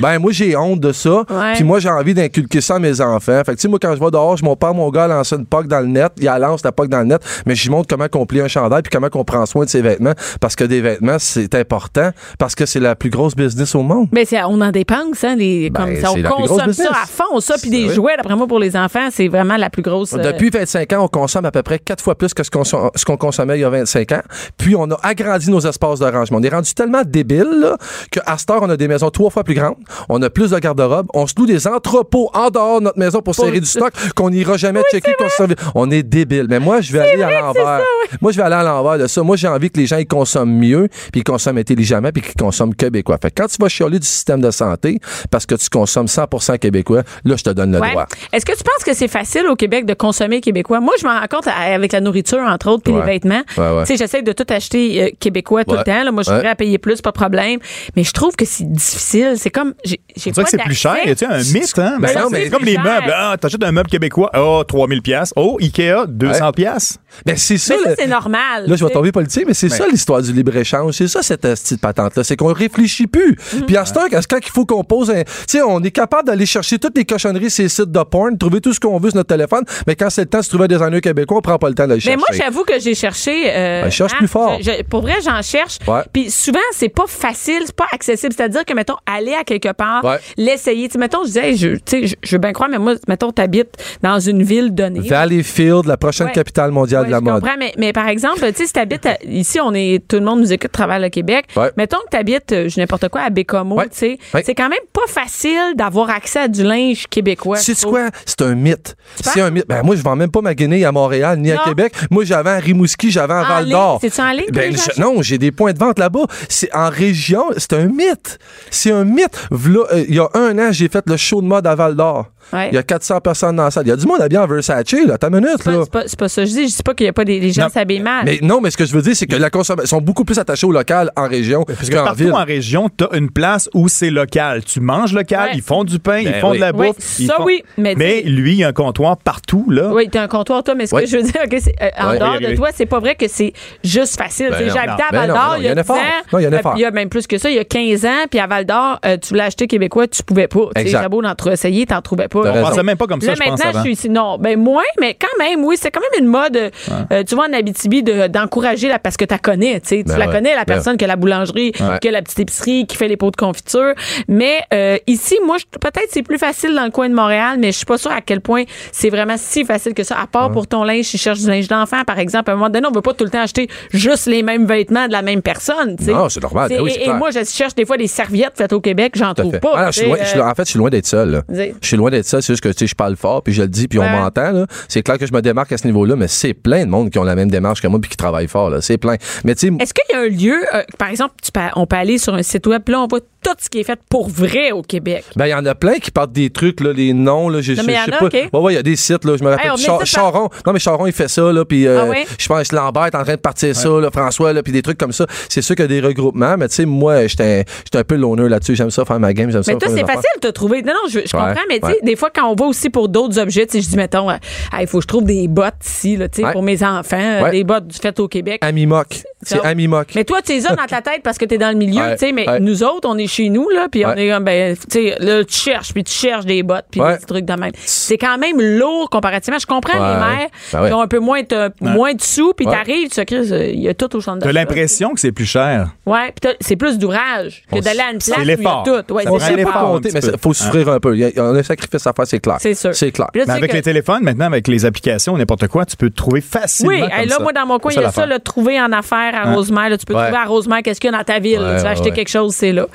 Ben, moi, j'ai honte de ça. Puis moi, j'ai envie d'inculquer ça à mes enfants. Fait que, tu sais, moi, quand je vais dehors, je mon père, mon gars, lance une poque dans le net. Il a lance la poque dans le net, mais je lui montre comment on plie un chandail puis comment on prend soin de ses vêtements. Parce que des vêtements, c'est important parce que c'est la plus grosse business au monde. Mais on en dépense, hein, les, Ben, comme ça. On consomme ça à fond, ça. Puis des jouets, d'après moi, pour les enfants, c'est vraiment la plus grosse. euh, Depuis 25 ans, on consomme à peu près quatre fois plus que ce qu'on ce qu'on consommait il y a 25 ans. Puis on a agrandi nos espaces de rangement. On est rendu tellement débile qu'à cette heure, on a des maisons trois fois plus grandes. On a plus de garde-robe. On se loue des entrepôts en dehors de notre maison pour serrer du stock qu'on n'ira jamais checker. qu'on se On est débile. Mais moi, je vais aller à l'envers. Moi, je vais aller à l'envers de ça. Moi, j'ai envie que les gens ils consomment mieux, puis ils consomment intelligemment, puis qu'ils consomment québécois. Fait que quand tu vas chialer du système de santé parce que tu consommes 100% québécois, là, je te donne le Ouais. droit. Est-ce que tu penses que c'est facile au Québec de consommer québécois? Moi, je m'en rends compte avec la nourriture, entre autres, puis Ouais. les vêtements. Ouais, ouais. Tu sais, j'essaie de tout acheter euh, québécois tout le temps. Là. Moi, je prêt à payer plus, pas de problème. Mais je trouve que c'est difficile. C'est comme. J'ai j'ai pas que c'est plus cher. Tu sais, un mythe, hein? Ben Mais non, c'est comme les plus meubles. cher. Ah, t'achètes un meuble québécois. Oh, 3000 pièces. Oh, Ikea, 200 pièces. Ben, c'est ça. Mais ça, le- c'est normal. Là, je vais tomber politique, mais c'est Ouais. ça l'histoire du libre-échange. C'est ça, cette petite patente-là. C'est qu'on réfléchit plus. Mm. Puis à ce temps, quand il faut qu'on pose un. Tu sais, on est capable d'aller chercher toutes les cochonneries sur les sites de porn, trouver tout ce qu'on veut sur notre téléphone, mais quand c'est le temps de se trouver des designers québécois, on prend pas le temps de le chercher. Mais moi, j'avoue que j'ai cherché. euh, Ben, cherche hein, plus fort. je- je- pour vrai, j'en cherche. Ouais. Puis souvent, c'est pas facile, c'est pas accessible. C'est-à-dire que, mettons, aller à quelque part, Ouais. l'essayer. Tu sais, mettons, je disais, je, tu sais, je, je veux bien croire, mais moi, mettons, t'habites dans une ville donnée. Valleyfield, la prochaine Ouais. capitale mondiale de la je mode. comprends, mais, mais par exemple, tu sais, si t'habites à- ici, on est, tout le monde nous écoute à travers le Québec. Ouais. Mettons que t'habites, euh, je n'importe quoi, à Bécomo, Ouais. tu sais. Ouais. C'est quand même pas facile d'avoir accès à du linge québécois. Tu sais je trouve. quoi? C'est un mythe. C'est un mythe. Ben, moi, je vends même pas ma Guinée à Montréal ni à. Québec. Moi, j'avais à Rimouski, j'avais à Val d'Or. C'est-tu en ligne Ben, je- non, j'ai des points de vente là-bas. C'est en région. C'est un mythe. C'est un mythe. V'là, euh, Il y a un an, j'ai fait le show de mode à Val d'Or. Ouais. Il y a 400 personnes dans la salle. Il y a du monde habillé en Versace, là. T'as une minute, C'est pas- là. C'est pas, c'est pas ça que je dis. Je dis pas qu'il y a pas des les gens s'habillent mal. Mais non, mais ce que je veux dire, c'est que la consommation sont beaucoup plus attachés au local en région Parce que partout ville. en région, t'as une place où c'est local. Tu manges local, Ouais. ils font du pain, ils Ben font oui. de la bouffe. ça font- oui, mais Mais lui, il y a un comptoir partout, là. Oui, t'as un comptoir, toi, mais ce Ouais. que je veux dire, ok, c'est, euh, en dehors de toi, c'est pas vrai que c'est juste facile. Ben non. à Ben Val d'Or non, il y a 10 ans. Non, il y a un Euh. Il y a même plus que ça, il y a 15 ans, puis à Val d'Or, euh, tu voulais acheter québécois, tu pouvais pas. J'ai beau d'en essayer, t'en trouvais pas. On raison. pensait même pas comme ça, Là, je pense, maintenant, je suis ici. Non, ben moins, mais quand même, oui, c'est quand même une mode, euh, euh, tu vois, en Abitibi, de- d'encourager la, parce que tu la connais, tu sais. Ben tu la ouais. connais, la Ben personne qui a la boulangerie, Ouais. qui a la petite épicerie, qui fait les pots de confiture. Mais euh, ici, moi, je- peut-être c'est plus facile dans le coin de Montréal, mais je suis pas sûre à quel point c'est vraiment si facile que ça. À part pour ton linge, si tu cherches du linge d'enfant, par exemple, à un moment donné, on veut pas tout le temps acheter juste les mêmes vêtements de la même personne, tu sais. Non, c'est normal. Ben oui, et, et moi, je cherche des fois des serviettes faites au Québec, j'en trouve fait. pas. Non, je suis loin- tu sais, je suis- en fait, je suis loin d'être seul. Je suis loin d'être seul. C'est juste que tu sais, je parle fort, puis je le dis, puis on m'entend. C'est clair que je me démarque à ce niveau-là, mais c'est plein de monde qui ont la même démarche que moi puis qui travaillent fort. là. C'est plein. Mais Est-ce qu'il y a un lieu, euh, par exemple, tu peux- on peut aller sur un site web, là, on voit tout ce qui est fait pour vrai au Québec. Ben, il y en a plein qui partent des trucs, là, les noms, là. Je, Non, je- mais il y je sais en a, pas. OK. Ouais, ouais, il y a des sites, là. Je me rappelle. Hey, Char- par- Charon. Non, mais Charon, il fait ça, là. Puis, euh, Ah ouais? je pense que Lambert est en train de partir ça, là. François, là. Puis des trucs comme ça. C'est sûr qu'il y a des regroupements, mais tu sais, moi, j'étais un- j'étais un peu l'honneur là-dessus. J'aime ça faire ma game, j'aime ça Mais toi, c'est facile de te trouver. Non, non, je, je comprends, mais tu sais, ouais. des fois, quand on va aussi pour d'autres objets, tu sais, je dis, mettons, euh, il faut que je trouve des bottes ici, là, tu sais, Ouais. pour mes enfants, euh, Ouais. des bottes faites au Québec. Amimoc. C'est Amimoc. Mais toi, tu es ça dans ta tête parce que tu es dans le milieu, tu sais, mais nous autres, on est chez nous, là, puis on est comme, ben, tu sais, là, tu cherches, puis tu cherches des bottes, puis Ouais. des petits trucs de même. C'est quand même lourd comparativement. Je comprends Ouais. les mères Ben ouais. qui ont un peu moins de, moins de sous, puis Ouais. t'arrives, tu sais, euh, il y a tout au centre T'as d'achat. l'impression que c'est plus cher. Ouais, puis t'as- c'est plus d'ouvrage que d'aller à une place où il y a l'effort. tout. Ouais, Ça c'est l'effort. mais faut souffrir un peu. Il y a, un sacrifice à faire, c'est clair. C'est sûr. C'est clair. Mais avec les téléphones, maintenant, avec les applications, n'importe quoi, tu peux te trouver facilement. Oui, là, moi, dans mon coin, il y a ça, le trouver en affaires à? Rosemère. là. tu peux trouver à Rosemère qu'est-ce qu'il y a dans ta ville. tu veux ouais, acheter quelque chose, c'est là.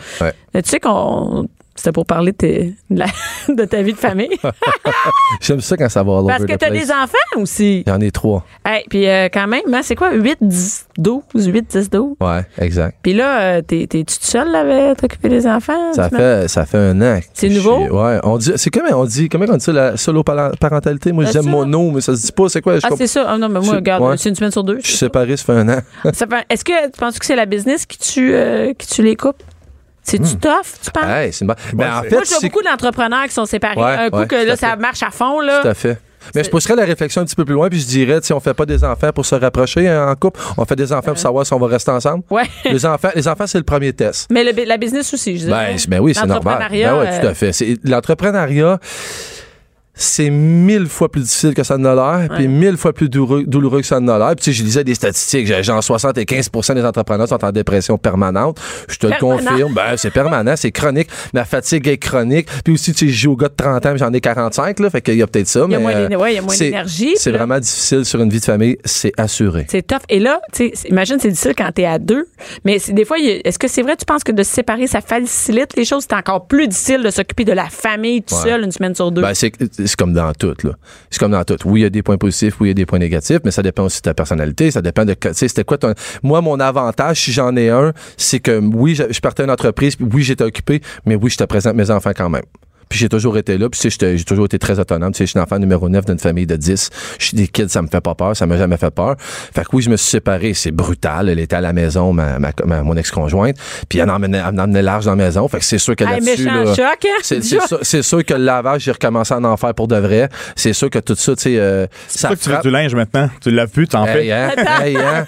Ouais. Tu sais qu'on. C'était pour parler de, tes- de la- de ta vie de famille. J'aime ça quand ça va Parce que tu as des enfants aussi. Il y en a trois. Hey, puis euh, quand même, hein, c'est quoi? 8, 10, 12, 8, 10, 12? Ouais, exact. Puis là, euh, t'es- t'es-tu toute seule à t'occuper des enfants? Ça tu fait, ça fait un an. C'est nouveau? suis- Ouais, on dit, c'est comment on dit, comment on dit ça, la solo-parentalité? Moi, je ça. mono, mais ça se dit pas, c'est quoi? Je Ah, c'est ça. Ah non, mais moi, regarde, ouais. c'est une semaine sur deux. je suis séparé, ça fait un an. Est-ce que tu penses que c'est la business qui tue, euh, qui tue les couples? C'est-tu tough, tu penses? Hey, c'est une bonne- Ben, en Moi, fait, vois c'est beaucoup d'entrepreneurs qui sont séparés. Ouais, un coup ouais, que tout là, à ça fait. marche à fond, là. Tout à fait. Mais je pousserais la réflexion un petit peu plus loin, puis je dirais, si on fait pas des enfants pour se rapprocher hein, en couple, on fait des enfants pour savoir si on va rester ensemble. Ouais. Les enfants, les enfants, c'est le premier test. Mais le- la business aussi, je dirais. Ben, ben oui, c'est normal. L'entrepreneuriat, Ben oui, tout euh, à fait. C'est- L'entrepreneuriat, c'est mille fois plus difficile que ça ne l'a l'air, puis mille fois plus douloureux, douloureux que ça ne l'a l'air. Puis tu sais, je lisais des statistiques, j'ai- genre 75% des entrepreneurs sont en dépression permanente. Je te le confirme. Ben, c'est permanent, c'est chronique. Ma fatigue est chronique. Puis aussi, tu sais, je joue au gars de 30 ans, j'en ai 45, là, fait qu'il y a peut-être ça. Il y a mais, moins d'éne- ouais, il y a moins c'est- d'énergie, C'est vraiment difficile sur une vie de famille, c'est assuré. C'est tough. Et là, tu sais, c'est- imagine, c'est difficile quand t'es à deux. Mais des fois, est-ce que c'est vrai, tu penses que de se séparer, ça facilite les choses? C'est encore plus difficile de s'occuper de la famille tout Ouais. seul une semaine sur deux. Ben, c'est comme dans tout, là. C'est comme dans tout. Oui, il y a des points positifs, oui, il y a des points négatifs, mais ça dépend aussi de ta personnalité, ça dépend de, tu sais, c'était quoi ton, moi, mon avantage, si j'en ai un, c'est que oui, je, partais d'une entreprise, puis oui, j'étais occupé, mais oui, je te présente mes enfants quand même. Puis j'ai toujours été là, puis tu sais, j'étais- j'ai toujours été très autonome. Tu sais, je suis l'enfant numéro 9 d'une famille de 10. Je suis des kids, ça me fait pas peur, ça m'a jamais fait peur. Fait que oui, je me suis séparé, c'est brutal. Elle était à la maison, ma, ma- ma- mon ex-conjointe, puis elle m'emmenait elle m'emmenait large dans la maison. Fait que c'est sûr que Hey, là-dessus, méchant là, choc, hein? c'est sûr, c'est sûr que le lavage, j'ai recommencé à en faire pour de vrai. C'est sûr que tout ça, tu sais, euh, ça Pourquoi tu frappe. du linge maintenant? Tu l'as vu, t'en fais. Hein? Hey, hein?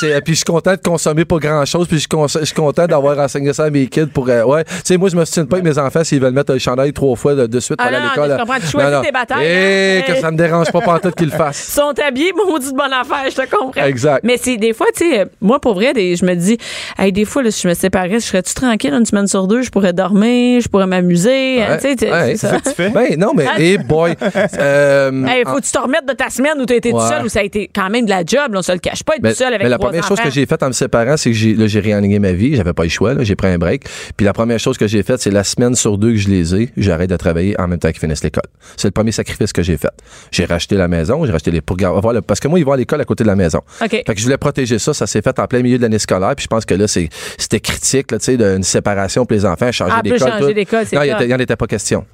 C'est- puis je suis content de consommer pas grand chose, puis je suis content d'avoir enseigné ça à mes kids pour. euh, ouais, tu sais, moi, je me soutiens pas avec mes enfants s'ils veulent mettre le chandail trois fois de, de suite pour Ah aller à l'école. je comprends, tu choisis Non, non. tes batailles, Eh, hein? que ça me dérange pas pantoute qu'ils le Ils fassent. sont habillés, maudit de bonne affaire, je te comprends. Exact. Mais c'est des fois, tu sais, euh, moi, pour vrai, des- je me dis, hey, des fois, là, si je me séparais, je serais-tu tranquille une semaine sur deux, je pourrais dormir, je pourrais m'amuser. hein, tu sais, tu- Ouais, c'est ça. Tu fais? Ben, non, mais, hey boy. euh, Hey, faut que tu te remettes de ta semaine où tu as été tout seul, où ça a été quand même de la job, là, on se le cache pas, être Mais, tout seul avec mais la trois première chose que j'ai faite en me séparant, c'est que j'ai, réaligné ma vie. J'avais pas le choix. J'ai pris un break. Puis la première chose que j'ai faite, c'est la semaine sur deux que je les ai, j'arrête de travailler en même temps qu'ils finissent l'école. C'est le premier sacrifice que j'ai fait. J'ai racheté la maison, j'ai racheté les, pour gar- avoir le- parce que moi, ils vont à l'école à côté de la maison. OK. Fait que je voulais protéger ça. Ça s'est fait en plein milieu de l'année scolaire. Puis je pense que là, c'est, c'était critique, là, tu sais, d'une séparation pour les enfants, changer Ah, d'école. Non, il n'y en était pas question.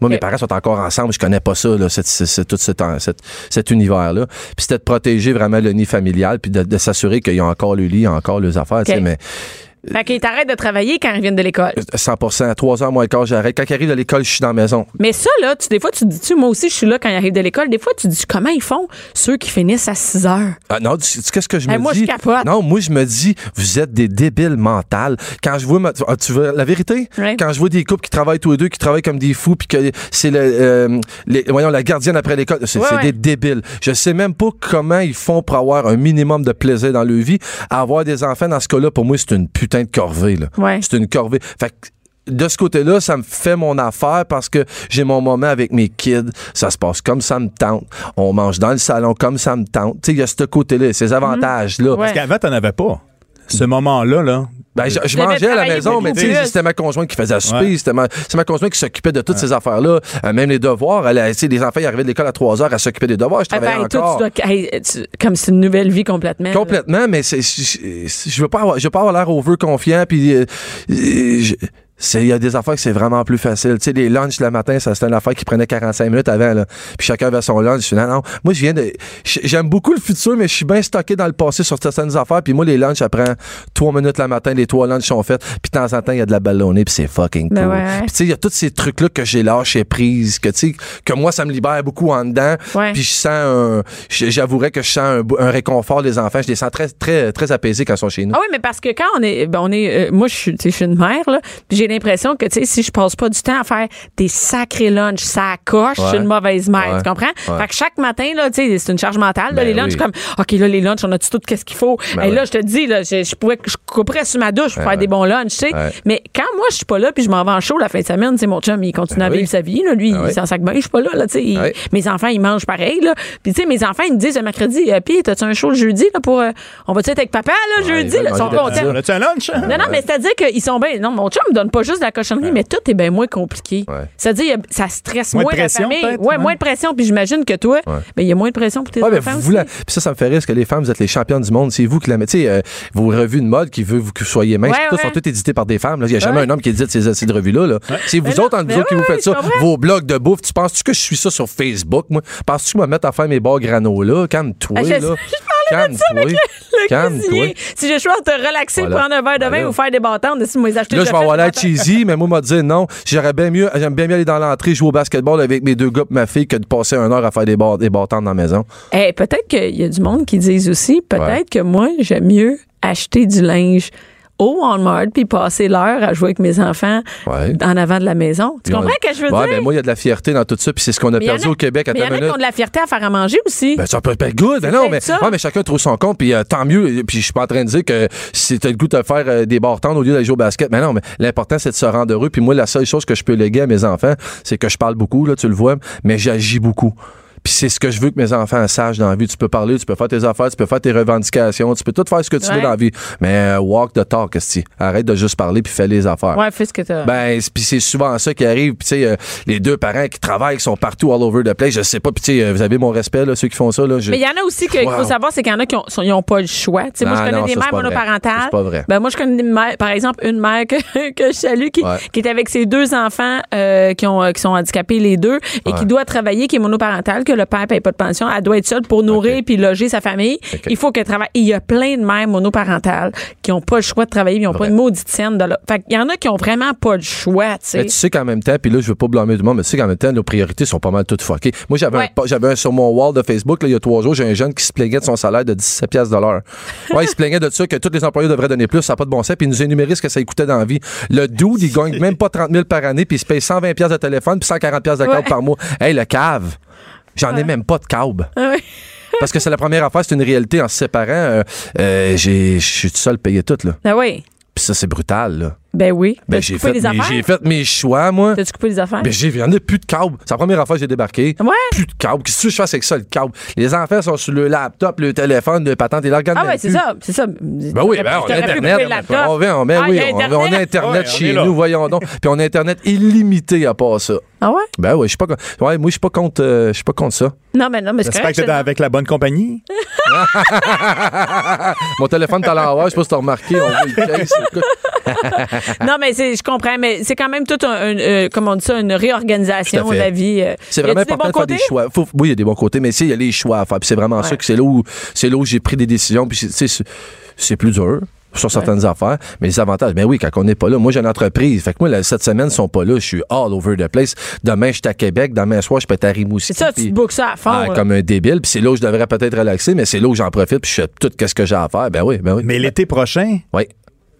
Moi, mes parents sont encore ensemble. Je connais pas ça, là, cette- cette- cette- tout cet univers-là. Puis c'était de protéger vraiment le nid familial, puis de, de s'assurer qu'ils ont encore le lit, encore leurs affaires. Mais Fait qu'ils t'arrêtent de travailler quand ils viennent de l'école. 100 à 3 heures moins le quart, j'arrête. Quand ils arrivent de l'école, je suis dans la maison. Mais ça, là, tu, des fois, tu dis-tu, moi aussi, je suis là quand ils arrivent de l'école. Des fois, tu dis, comment ils font, ceux qui finissent à 6 heures? Ah, non, tu sais qu'est-ce que je Hey, me moi, dis? je capote. Non, moi, je me dis, vous êtes des débiles mentales. Quand je vois, ma- ah, tu veux la vérité? Ouais. Quand je vois des couples qui travaillent tous les deux, qui travaillent comme des fous, puis que c'est le, euh, les- voyons, la gardienne après l'école, c'est Ouais, c'est ouais. des débiles. Je sais même pas comment ils font pour avoir un minimum de plaisir dans leur vie. Avoir des enfants dans ce cas-là, pour moi, c'est une putain de corvée, là. Ouais. C'est une corvée. Fait que, de ce côté-là, ça me fait mon affaire parce que j'ai mon moment avec mes kids. Ça se passe comme ça me tente. On mange dans le salon comme ça me tente. Tu sais, il y a ce côté-là, ces avantages-là. Ouais. Parce qu'avant, t'en avais pas. Ce moment-là, là. Ben, je, je mangeais à la maison, mais tu sais, plus. c'était ma conjointe qui faisait à souper, Ouais. c'était ma, c'est ma conjointe qui s'occupait de toutes ces affaires-là, Euh, même les devoirs. Elle, a- tu sais, les enfants, ils arrivaient de l'école à 3 heures, elle s'occupait des devoirs, je Ah, travaillais ben, toi, encore. tu dois, hey, tu- comme c'est une nouvelle vie complètement. là. Complètement, mais c'est, je, je- je veux pas avoir, je veux pas avoir l'air over confiant, puis euh, il y a des affaires que c'est vraiment plus facile. Tu sais, les lunchs le matin, ça c'était une affaire qui prenait 45 minutes avant, là. Puis chacun avait son lunch. Je suis, non, non. Moi, je viens de, j'aime beaucoup le futur, mais je suis bien stocké dans le passé sur certaines affaires. Puis moi, les lunchs, ça prend 3 minutes le matin, les trois lunchs sont faits. Puis de temps en temps, il y a de la ballonnée, puis c'est fucking Ben cool. ouais. Puis tu sais, il y a tous ces trucs-là que j'ai lâché prise, que tu sais, que moi, ça me libère beaucoup en dedans. Ouais. Puis je sens un, j'avouerais que je sens un, un réconfort des enfants. Je les sens très, très, très apaisés quand ils sont chez nous. Ah oui, mais parce que quand on est, ben, on est, euh, moi je suis, une mère là, j'ai l'impression que, tu sais, si je passe pas du temps à faire des sacrés lunchs, ça coche, je suis une mauvaise mère, Ouais. tu comprends? Ouais. Fait que chaque matin, là, tu sais, c'est une charge mentale, là, Ben les lunchs, oui. comme, OK, là, les lunchs, on a tout qu'est-ce qu'il faut? Ben Et là, ouais. je te dis, là, je, je pourrais, je couperais sur ma douche pour Ben faire ouais. des bons lunchs, tu sais. Ouais. Mais quand moi, je suis pas là, puis je m'en vais en show la fin de semaine, tu sais, mon chum, il continue Ben à oui. vivre sa vie, là, lui, Ben il oui. s'en sac bien, je suis pas là, là, tu sais. Mes enfants, ils mangent pareil, là. Puis, tu sais, mes enfants, ils me disent le mercredi, euh, puis, t'as-tu un show le jeudi, là, pour, euh, on va-tu être avec papa, là, Ouais, jeudi, ils là, sont contents. lunch? Non, non, mais c'est-à-dire qu'ils sont bien. Non, mon chum me donne pas juste de la cochonnerie, mais tout est bien moins compliqué. Ouais. C'est-à-dire, ça stresse Moins moins, de la pression, famille. peut-être, Ouais, ouais. moins de pression. Puis j'imagine que toi, Ouais. ben, il y a moins de pression pour tes Ouais, mais enfants vous, aussi. la- puis ça, ça me fait rire parce que les femmes, vous êtes les championnes du monde. C'est vous qui la mettez. Euh, vos revues de mode qui veut vous- que vous soyez Ouais, tout, ouais. sont toutes éditées par des femmes. là. Il n'y a jamais Ouais. un homme qui édite ces, ces revues-là. Là. C'est vous Mais autres, entre mais vous autres, qui vous faites ça. Vos blogs de bouffe. Tu penses-tu que je suis ça sur Facebook, moi? Penses-tu que je me mettre à faire mes bars granola? Calme-toi, Calme-toi. Calme-toi. Si j'ai le choix de te relaxer, Voilà. prendre un verre de vin Voilà. ou faire des bâtons, de si moi les acheter Là, je vais avoir l'air cheesy, mais moi, m'a dit non. J'aurais bien mieux, j'aime bien mieux aller dans l'entrée, jouer au basketball avec mes deux gars et ma fille que de passer une heure à faire des, des bâtons dans la maison. Eh, peut-être qu'il y a du monde qui disent aussi, peut-être Ouais. que moi, j'aime mieux acheter du linge au Walmart puis passer l'heure à jouer avec mes enfants Ouais. en avant de la maison. Tu comprends ce que je veux ouais, dire? ben moi, il y a de la fierté dans tout ça, puis c'est ce qu'on a Mais perdu a- au Québec à Mais il y ta en a qui minute. ont de la fierté à faire à manger aussi. Ben, ça peut être good. Ben non, mais, ouais, mais chacun trouve son compte, puis euh, tant mieux. Puis je suis pas en train de dire que si t'as le goût de faire euh, des bartends au lieu d'aller jouer au basket. Mais non, mais l'important, c'est de se rendre heureux. Puis moi, la seule chose que je peux léguer à mes enfants, c'est que je parle beaucoup, là, tu le vois, mais j'agis beaucoup. Puis c'est ce que je veux que mes enfants sachent dans la vie. Tu peux parler, tu peux faire tes affaires, tu peux faire tes revendications, tu peux tout faire ce que tu Ouais. veux dans la vie. Mais euh, walk the talk, esti. Arrête de juste parler puis fais les affaires. Ouais, fais ce que t'as. Ben, puis c'est souvent ça qui arrive. Puis, tu sais, euh, les deux parents qui travaillent, qui sont partout all over the place, je sais pas. Puis, tu sais, euh, vous avez mon respect, là, ceux qui font ça. Là, je- Mais il y en a aussi qu'il Wow. faut savoir, c'est qu'il y en a qui ont, sont- ils ont pas le choix. Tu sais, moi, je connais non, des mères monoparentales. C'est pas vrai. Ben, moi, je connais des mères, par exemple, une mère que, que je salue qui, Ouais. qui est avec ses deux enfants euh, qui, ont, euh, qui sont handicapés les deux et Ouais. qui doit travailler, qui est monoparentale, que le père paye pas de pension. Elle doit être seule pour nourrir Ok. puis loger sa famille. Il faut qu'elle travaille. Et il y a plein de mères monoparentales qui ont pas le choix de travailler, ils ont pas une maudite scène de là. Fait qu'il y en a qui ont vraiment pas le choix, tu Mais sais. tu sais qu'en même temps, puis là, je veux pas blâmer du monde, mais tu sais qu'en même temps, nos priorités sont pas mal toutes fuckées. Moi, j'avais Ouais. un, j'avais un sur mon wall de Facebook, là, il y a trois jours, j'ai un jeune qui se plaignait de son salaire de 17 piastres de l'heure. Ouais, il se plaignait de ça, que tous les employés devraient donner plus, ça n'a pas de bon sens, puis il nous énumérait ce que ça coûtait dans la vie. Le dude, il gagne même pas 30 000 par année, puis il se paye 120 piastres de téléphone, puis 140 piastres de Ouais. par mois. Hey, le cave! J'en ai même pas de câble. Ah ouais. Parce que c'est la première affaire, c'est une réalité en se séparant. euh, euh, j'ai- je suis tout seul payé tout, là. Ah oui. Puis ça, c'est brutal, là. Ben oui. Ben, j'ai fait, les mes, j'ai fait mes choix, moi. T'as-tu coupé les affaires? Ben, j'ai, il y en a plus de câble. C'est la première affaire que j'ai débarqué. Ouais. Plus de câble. Qu'est-ce que je fais avec ça, le câble? Les enfants sont sur le laptop, le téléphone, le patente, et regardent Ah ouais, c'est plus. ça, c'est ça. Ben oui, ben, on a Internet. On, On, vient, on, met, Ah, oui, il y a on, on a Internet. Internet Ouais, chez nous, voyons donc. Puis on a Internet illimité à part ça. Ah ouais? Ben oui, je suis pas, con- ouais, moi, je suis pas contre, euh, je suis pas contre ça. Non, mais non, mais c'est J'espère correct. que t'es avec la bonne compagnie. Mon téléphone est à l'envers, je sais pas si t'as remarqué, on voit le case. Non, mais je comprends, mais c'est quand même tout un, un, euh, comment on dit ça, une réorganisation de la vie. euh. C'est vraiment des important bons de faire des côtés? choix? Faut- oui, il y a des bons côtés, mais tu sais, il y a les choix à faire. Puis c'est vraiment Ouais. ça que c'est là où c'est là où j'ai pris des décisions. Puis c'est- tu sais, c'est- c'est plus dur sur certaines affaires, mais les avantages, ben oui, quand on n'est pas là. Moi, j'ai une entreprise. Fait que moi, là, cette semaine, ils sont pas là. Je suis all over the place. Demain, je suis à Québec. Demain soir, je peux être à Rimouski. C'est ça, tu te bookes ça à fond. Ah, comme un débile. Puis c'est là où je devrais peut-être relaxer, mais c'est là où j'en profite. Puis je fais tout ce que j'ai à faire. Ben oui, ben oui. Mais l'été prochain, Oui.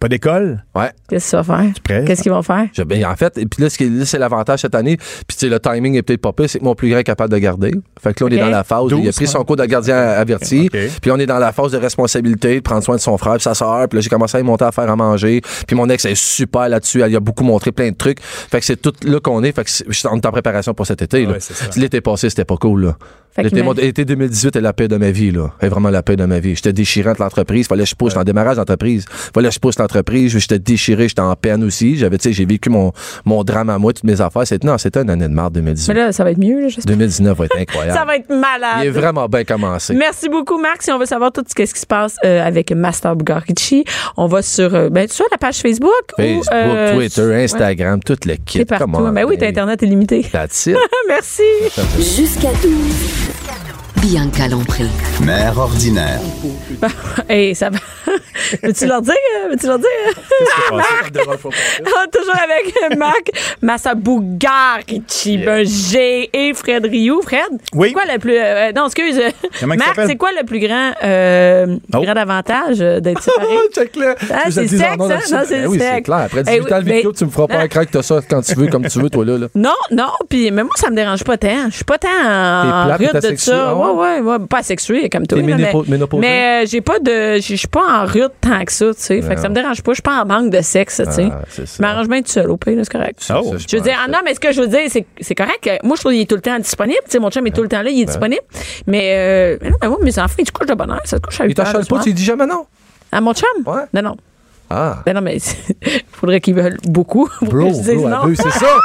Pas d'école? Ouais. Qu'est-ce que tu vas faire? prêt? Qu'est-ce qu'ils vont faire? Je- ben, en fait, et puis là, ce qui est- là, c'est l'avantage cette année. Puis tu sais, le timing est peut-être pas pire, c'est que mon plus grand est capable de garder. Fait que là, on est dans la phase. où il a 12, pris son ouais. cours de gardien averti. Puis on est dans la phase de responsabilité, de prendre soin de son frère, puis sa soeur. Puis là, j'ai commencé à y monter à faire à manger. Puis mon ex est super là-dessus. Elle y a beaucoup montré plein de trucs. Fait que c'est tout là qu'on est. Fait que c'est- on est en préparation pour cet été. Ouais. L'été passé, c'était pas cool. Là. L'été, mais- mon- l'été 2018 est la paix de ma vie. là. est vraiment la paix de ma vie. J'étais déchirant de l'entreprise. Fallait que je pousse. J'étais en démarrage d'entreprise. Fallait que je pousse l'entreprise. J'étais déchiré. J'étais en peine aussi. J'avais, tu sais, j'ai vécu mon, mon drame à moi, toutes mes affaires. C'était, non, c'était une année de merde Mais 2018. là, ça va être mieux, là, j'espère. 2019 va être incroyable. Ça va être malade. Il est vraiment bien commencé. Merci beaucoup, Marc. Si on veut savoir tout ce qui se passe euh, avec Master Bugarici, on va sur, euh, ben, sur la page Facebook. Facebook, ou, euh, Twitter, Instagram, tout le kit. C'est partout. Come on, Ben oui, t'as. Internet illimité. That's it. Merci. Jusqu'à 12. Bianca Lompré. Mère ordinaire. Hey, ça va. Veux-tu leur dire? euh, Veux-tu leur dire? Ah, Toujours avec Marc Massabougarchi, un G et Fred Rioux. Fred? Oui. C'est quoi le plus. euh, non, excuse. Comment Marc, c'est quoi le plus grand, euh, Oh. grand avantage euh, d'être séparé? Check-le. Ah, Je c'est le dis en sexe, hein? Non, c'est Ben oui, c'est clair. Après Eh 18 ans de oui, vidéo, tu me feras pas un crack, t'as ça quand tu veux, comme tu veux, toi, là. là. Non, non, puis mais moi, ça me dérange pas tant. Je suis pas tant en de ça. Ouais, ouais? pas asexué comme toi. Là, mais mais euh, j'ai pas de. Je suis pas en rude tant que ça, tu sais. Fait que ça me dérange pas. Je suis pas en manque de sexe, tu sais. Ah. Je m'arrange bien tout seul au pays, c'est correct. Oh. ça, Je veux dire, ah non, mais ce que je veux dire, c'est c'est correct. que Moi, je trouve qu'il est tout le temps disponible. Tu sais, mon chum est tout le temps là, il est disponible. Mais, euh, mais non, mais moi, mes enfants, ils se couchent de bonheur. Ça se couche à Il 8 heures. t'achète le pas, tu dis jamais non? À mon chum? Ouais. Non, non. Ah. Ben non, mais il faudrait qu'ils veulent beaucoup pour Bro, que je dise bro, non. elle veut, c'est ça.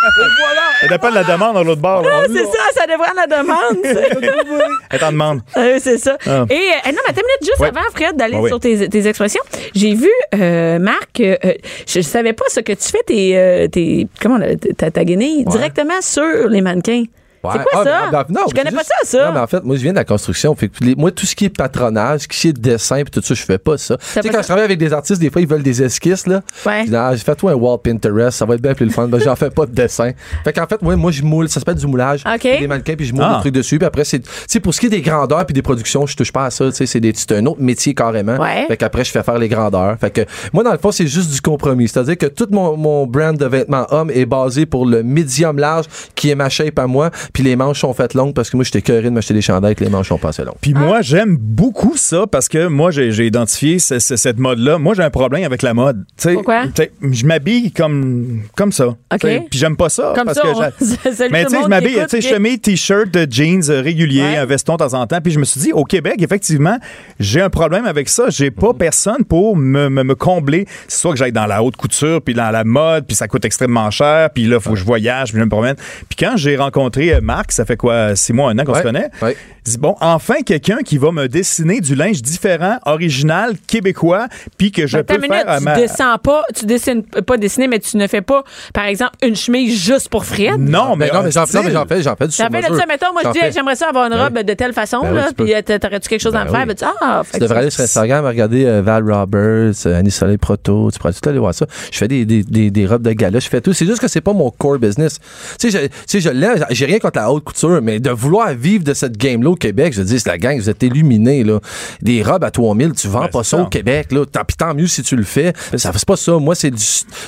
Ça dépend de la demande dans l'autre bord. là. Ah, c'est ça, ça dépend de la demande. Elle t'en demande. Oui, c'est ça. Ah. Et euh, non, mais une minute, juste Ouais. avant, Fred, d'aller Ah oui. sur tes, tes expressions. J'ai vu, euh, Marc, euh, euh, je, je savais pas ce que tu fais tes, euh, tes comment ta, ta guenille directement sur les mannequins. Ouais. C'est quoi Ah, ça? mais- ben, non, je connais pas ça, ça. Non, mais en fait, moi, je viens de la construction. Fait que les- moi, tout ce qui est patronage, tout ce qui est dessin, puis tout ça, je fais pas ça. Tu sais, quand ça? je travaille avec des artistes, des fois, ils veulent des esquisses, là. Ouais. Je dis, ah, fais-toi un wall Pinterest, ça va être bien plus le fun. Ben, j'en fais pas de dessin. Fait qu'en fait, moi, moi, je moule, ça s'appelle du moulage. OK. Des mannequins, puis je moule Ah. des trucs dessus. Puis après, c'est, tu sais, pour ce qui est des grandeurs puis des productions, je touche pas à ça. Tu sais, c'est un autre métier carrément. Ouais. Fait qu'après, je fais faire les grandeurs. Fait que, moi, dans le fond, c'est juste du compromis. C'est-à-dire que tout mon, mon brand de vêtements hommes est basé pour le medium large, qui est ma shape à moi, puis les manches sont faites longues parce que moi, j'étais curé de m'acheter des chandails que les manches sont pas assez longues. Puis Ah. moi, j'aime beaucoup ça parce que moi, j'ai identifié ce- ce- cette mode-là. Moi, j'ai un problème avec la mode. Tu sais, Pourquoi? Je m'habille comme, comme ça. OK. Tu sais, Puis j'aime pas ça. Comme parce ça, que on- Mais tu sais, je m'habille, tu sais, chemise, t-shirt, de jeans euh, réguliers, Ouais. un veston de temps en temps. Puis je me suis dit, au Québec, effectivement, j'ai un problème avec ça. J'ai pas Mhm. personne pour me, me, me combler. C'est soit que j'aille dans la haute couture, puis dans la mode, puis ça coûte extrêmement cher. Puis là, faut que je voyage, puis je me promène. Puis quand j'ai rencontré euh, Marc, ça fait quoi, six mois, un an qu'on Ouais. se connaît, Ouais. je dis, bon, enfin quelqu'un qui va me dessiner du linge différent, original, québécois, puis que je Attends peux minute, faire à tu ma... descends pas, tu dessines pas dessiner, mais tu ne fais pas, par exemple, une chemise juste pour Fred. Non, mais, Ben non, mais j'en mais j'en style. fais, j'en fais du J'en fais là-dessus, mettons, moi je dis, fais. j'aimerais ça avoir une Ben robe de telle façon, Ben là, puis euh, t'a- t'aurais-tu quelque chose à Ben me faire? Ben, tu dis, ah, Tu devrais aller sur Instagram, regarder euh, Val Roberts, euh, Annie Soleil Proto, tu pourrais tout aller voir ça. Je fais des, robes de gala, je fais tout. C'est juste que c'est pas mon core business. Tu sais, je, l'aime, j'ai rien contre la haute couture, mais de vouloir vivre de cette game-là au Québec, je dis, c'est la gang, vous êtes illuminés, là. Des robes à 3000, tu vends Ben, pas ça au Québec, là. Tant, pis tant mieux si tu le fais. Ça fait pas ça. Moi, c'est du,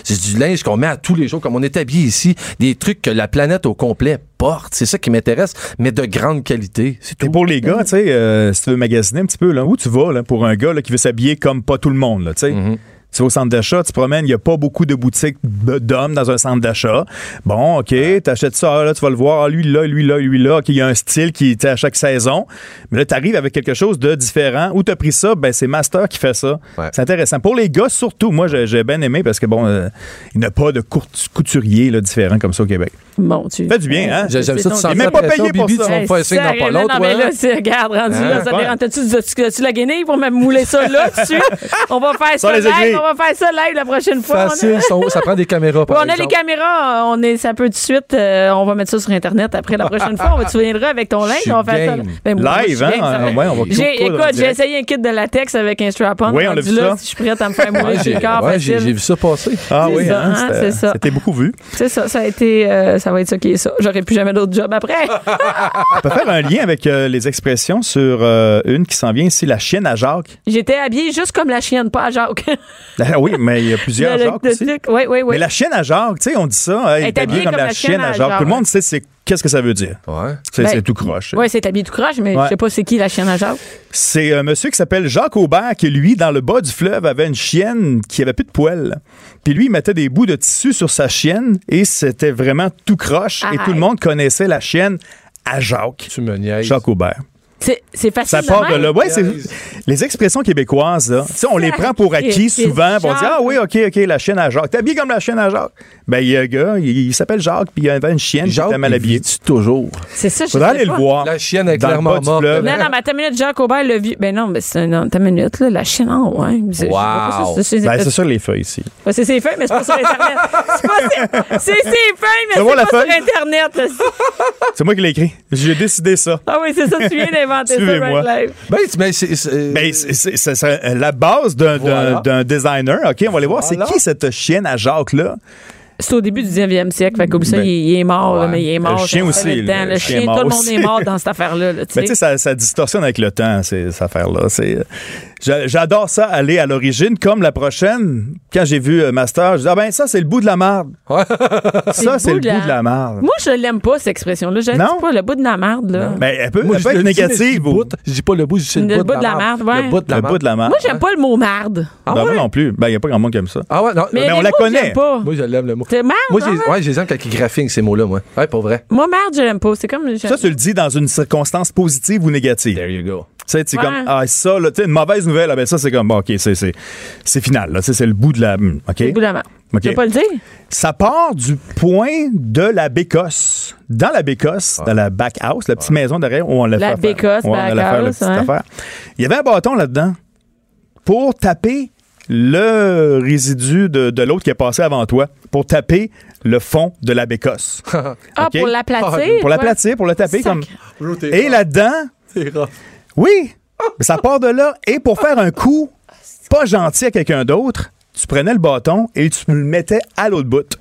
c'est du linge qu'on met à tous les jours, comme on est habillé ici. Des trucs que la planète au complet porte. C'est ça qui m'intéresse, mais de grande qualité. C'est Et pour les gars, tu sais, euh, si tu veux magasiner un petit peu, là, où tu vas là, pour un gars là, qui veut s'habiller comme pas tout le monde, là, tu sais? Mm-hmm. Tu vas au centre d'achat, tu te promènes, il n'y a pas beaucoup de boutiques de- d'hommes dans un centre d'achat. Bon, OK, t'achètes ça, ah, là, tu vas le voir, ah, lui là, lui là, lui là. OK, il y a un style qui est à chaque saison. Mais là, tu arrives avec quelque chose de différent. Où tu as pris ça? Ben, c'est Master qui fait ça. Ouais. C'est intéressant. Pour les gars, surtout, moi, j'ai bien aimé parce que, bon, euh, il n'y a pas de couturier là, différent comme ça au Québec. Bon, tu. Fait du bien, hein? J'aime ça, tu sens même pas payé pour Bibi, ça. tu vas me faire dans pas l'autre, Non, mais là, c'est, regarde, rendu Hein? là, ça. T'as-tu, t'as-tu- t'as-tu la guenille pour me mouler ça là, dessus? On va faire ça. On va faire ça live la prochaine fois. On a- Facile, ça prend des caméras. Par on a les caméras, on est, ça peut tout de suite, euh, on va mettre ça sur Internet après la prochaine fois. On va te souvenir avec ton linge, on va faire game. ça. Ben, moi, Live, hein? ça. Ouais, on va J'ai, écoute, j'ai essayé un kit de latex avec un strap-on. Oui, on l'a vu là, ça. si je suis prête à me faire Ouais, sur j'ai le corps ouais, j'ai- facile. j'ai vu ça passer. Ah C'est oui, ça, hein? hein, C'était- c'est ça. C'était beaucoup vu. C'est ça, ça a été, euh, ça va être ça qui est ça. J'aurais plus jamais d'autre job après. On peut faire un lien avec euh, les expressions sur euh, une qui s'en vient ici, la chienne à Jacques. J'étais habillée juste comme la chienne, pas à Jacques. Ah oui, mais il y a plusieurs Le- Jacques le aussi. Oui, oui, oui. Mais la chienne à Jacques, tu sais, on dit ça, hein, il est habillé comme, la chienne à Jacques. Tout le monde sait c'est qu'est-ce que ça veut dire. Ouais. C'est Ben, tout croche. Oui, c'est habillé tout croche, mais Ouais. je sais pas c'est qui la chienne à Jacques. C'est un monsieur qui s'appelle Jacques Aubert qui, lui, dans le bas du fleuve, avait une chienne qui avait plus de poils. Puis lui, il mettait des bouts de tissu sur sa chienne et c'était vraiment tout croche. Et tout le monde connaissait la chienne à Jacques. Tu me niaises. Jacques Aubert. C'est, facile. Ça part de là. Ouais, les expressions québécoises, là. Tu sais, on les prend pour acquis souvent. On dit. Ah oui, OK, OK, la chienne à Jacques. T'es habillé comme la chienne à Jacques? Ben, il y a un gars, il, il s'appelle Jacques, puis il avait une chienne qui Jacques, était mal il habillée. toujours? C'est ça, je Faudrait aller pas. le voir. La chienne est clairement morte. fleuve. Non, non, mais une minute, Jacques Aubert, le vieux. Ben non, mais c'est une minute, là, la chienne, ah, ouais. Pas, Wow. c'est, Ben, c'est, sur les feuilles ici. Ouais, c'est ses feuilles, mais c'est pas sur Internet. C'est ses, feuilles, mais c'est pas sur? Internet. C'est moi qui l'ai écrit. J'ai décidé ça. Ah oui, c'est ça, tu viens inventé ça, Suivez-moi. right live. Ben, c'est- ben, c'est- c'est- Ben, c'est- c'est c'est- c'est la base d'un d'un- Voilà. d'un designer. OK, on va aller voir. Voilà. C'est qui cette chienne à Jacques-là? C'est au début du 19e siècle. Fait que ça, Ben, il, il est mort, là, mais il est mort. Le chien aussi, le temps. le Le chien tout le monde aussi. est mort dans cette affaire-là. là, Mais tu sais. ça, ça distorsionne avec le temps, ces, cette affaire-là. J'adore ça, aller à l'origine. Comme la prochaine, quand j'ai vu euh, Master, je dis, ah ben, ça, c'est le bout de la marde. ça, c'est le bout de la marde. Moi, je l'aime pas, cette expression-là. Je Non? dis pas le bout de la marde, là. Ben, elle peut, Moi, elle je peut être mais négative. ou-. Je dis pas le bout, je dis le, Le bout de la marde. ouais. Le bout de la marde. Moi, j'aime pas le mot marde. Ah Ben, ouais? moi non plus. Ben, il n'y a pas grand monde qui aime ça. Ah ouais, non. Mais Mais on la connaît. j'aime pas. Moi, je l'aime, le mot. C'est marde, Moi, ah j'ai, ouais? ouais, je les aime quand ils graphiquent ces mots-là, moi. Ouais, pour vrai. Moi, marde, je l'aime pas. C'est comme. Ça, tu le dis dans une circonstance positive ou négative. There you go. Tu sais, c'est Ouais. comme, ah, ça, là, tu sais, une mauvaise nouvelle, ah, ben, ça, c'est comme, bon, OK, c'est, c'est, c'est final, là. Tu sais, c'est le bout de la. hmm, OK? C'est le bout de la marde. OK. Tu pas le dire? Ça part du point de la Bécosse. Dans la Bécosse, dans la back house, la petite maison derrière où on l'a La fait. Bécosse, on back la house, petite ouais. affaire. Il y avait un bâton là-dedans pour taper le résidu de, de l'autre qui est passé avant toi, pour taper le fond de la Bécosse. Ah, OK? pour l'aplatir? Pour ouais. l'aplatir, pour le taper. Comme... Et là-dedans, oui, mais ça part de là. Et pour faire un coup pas gentil à quelqu'un d'autre, tu prenais le bâton et tu le mettais à l'autre bout.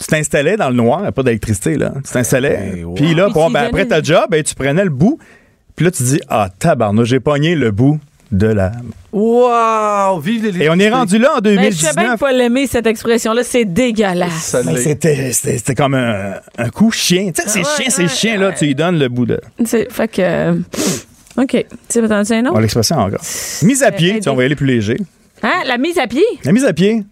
Tu t'installais dans le noir, il n'y a pas d'électricité, là. Tu t'installais. Hey, wow. Puis là, bon, ben, après ta job, ben, tu prenais le bout. Puis là, tu dis, ah, tabarnouche, j'ai pogné le bout de la. Wow! Vive les Et on est rendu là en Ben, je sais bien 2019. pas l'aimer, cette expression-là. C'est dégueulasse. Ben. C'était c'était- c'était comme un, un coup chien. Tu sais, ces Ouais, chiens, ces ouais, chiens-là, tu lui donnes le bout de. C'est- Fait que. euh, OK. Tu sais, un On autre? l'expression encore. Mise à pied, tu on va y aller plus léger. Hein? La mise à pied? La mise à pied.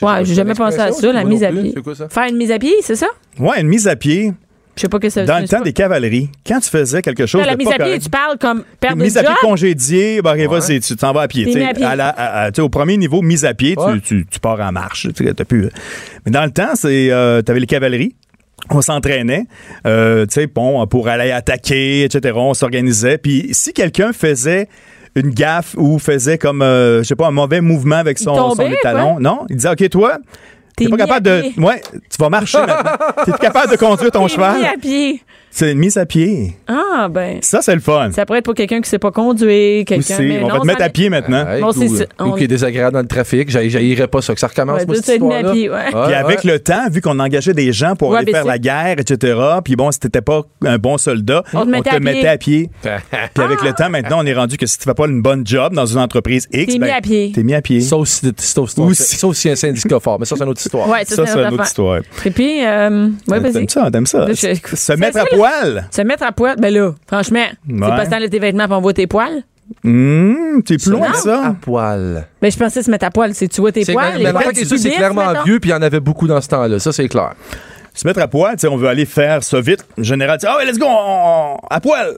Ouais, j'ai jamais pensé à ça, la mise à pied. C'est quoi ça? Faire une mise à pied, c'est ça? Ouais, une mise à pied. Je sais pas que ça Dans le temps pas. des cavaleries, quand tu faisais quelque chose Non, la de mise pas à pied, correct, tu parles comme perdre une mise à pied congédiée, ben, vas-y, tu t'en vas à pied. T'es tu sais, mis à pied. à la- à- à- tu sais, au premier niveau, mise à pied, tu- Ouais. tu, tu pars en marche. tu sais, t'as plus- Mais dans le temps, c'est, euh, t'avais les cavaleries. On s'entraînait, euh, tu sais, bon, pour aller attaquer, etc. On s'organisait. Puis si quelqu'un faisait une gaffe ou faisait comme, euh, je sais pas, un mauvais mouvement avec son, tombait, son étalon, non, il disait, OK, toi, T'es pas capable de... Ouais, tu vas marcher maintenant. T'es capable de conduire ton cheval. mis à pied. C'est une mise à pied. Ah, ben. Ça, c'est le fun. Ça pourrait être pour quelqu'un qui sait pas conduire, quelqu'un. Aussi, mais on va non, te mettre à pied maintenant. Bon, ou, c'est ça. ou On- qui est désagréable dans le trafic. J'haïrais pas ça. Que ça recommence, Ouais, moi, cette ça, mis à histoire-là. pied, ouais. Puis avec le temps, vu qu'on engageait des gens pour Ouais, aller mais faire c'est- la guerre, etc., puis bon, si t'étais pas un bon soldat, On te mettait à pied. mettait à pied. Puis avec le temps, maintenant, on est rendu que si tu fais pas une bonne job dans une entreprise X, T'es ben, mis à pied. T'es mis à pied. Sauf si, sauf, si- Aussi. sauf si un syndicat fort. Mais ça, c'est une autre histoire. Ouais, ça, ça, c'est une autre histoire. Et puis, euh, ouais, vas-y. T'aimes ça, t'aimes ça. Se mettre à poil. Se mettre à poil, ben là, franchement, c'est Ouais. pas dans tes vêtements pour on voit tes poils? Hum, t'es plus loin que À ça. poil. Ben, je pensais se mettre à poil, c'est tu vois tes C'est poils. mais du ça, c'est clairement mettons. vieux, puis il y en avait beaucoup dans ce temps-là. Ça, c'est clair. Se mettre à poil, tu sais, on veut aller faire ça vite. En général, tu dis, ah ouais, let's go, on- à poil.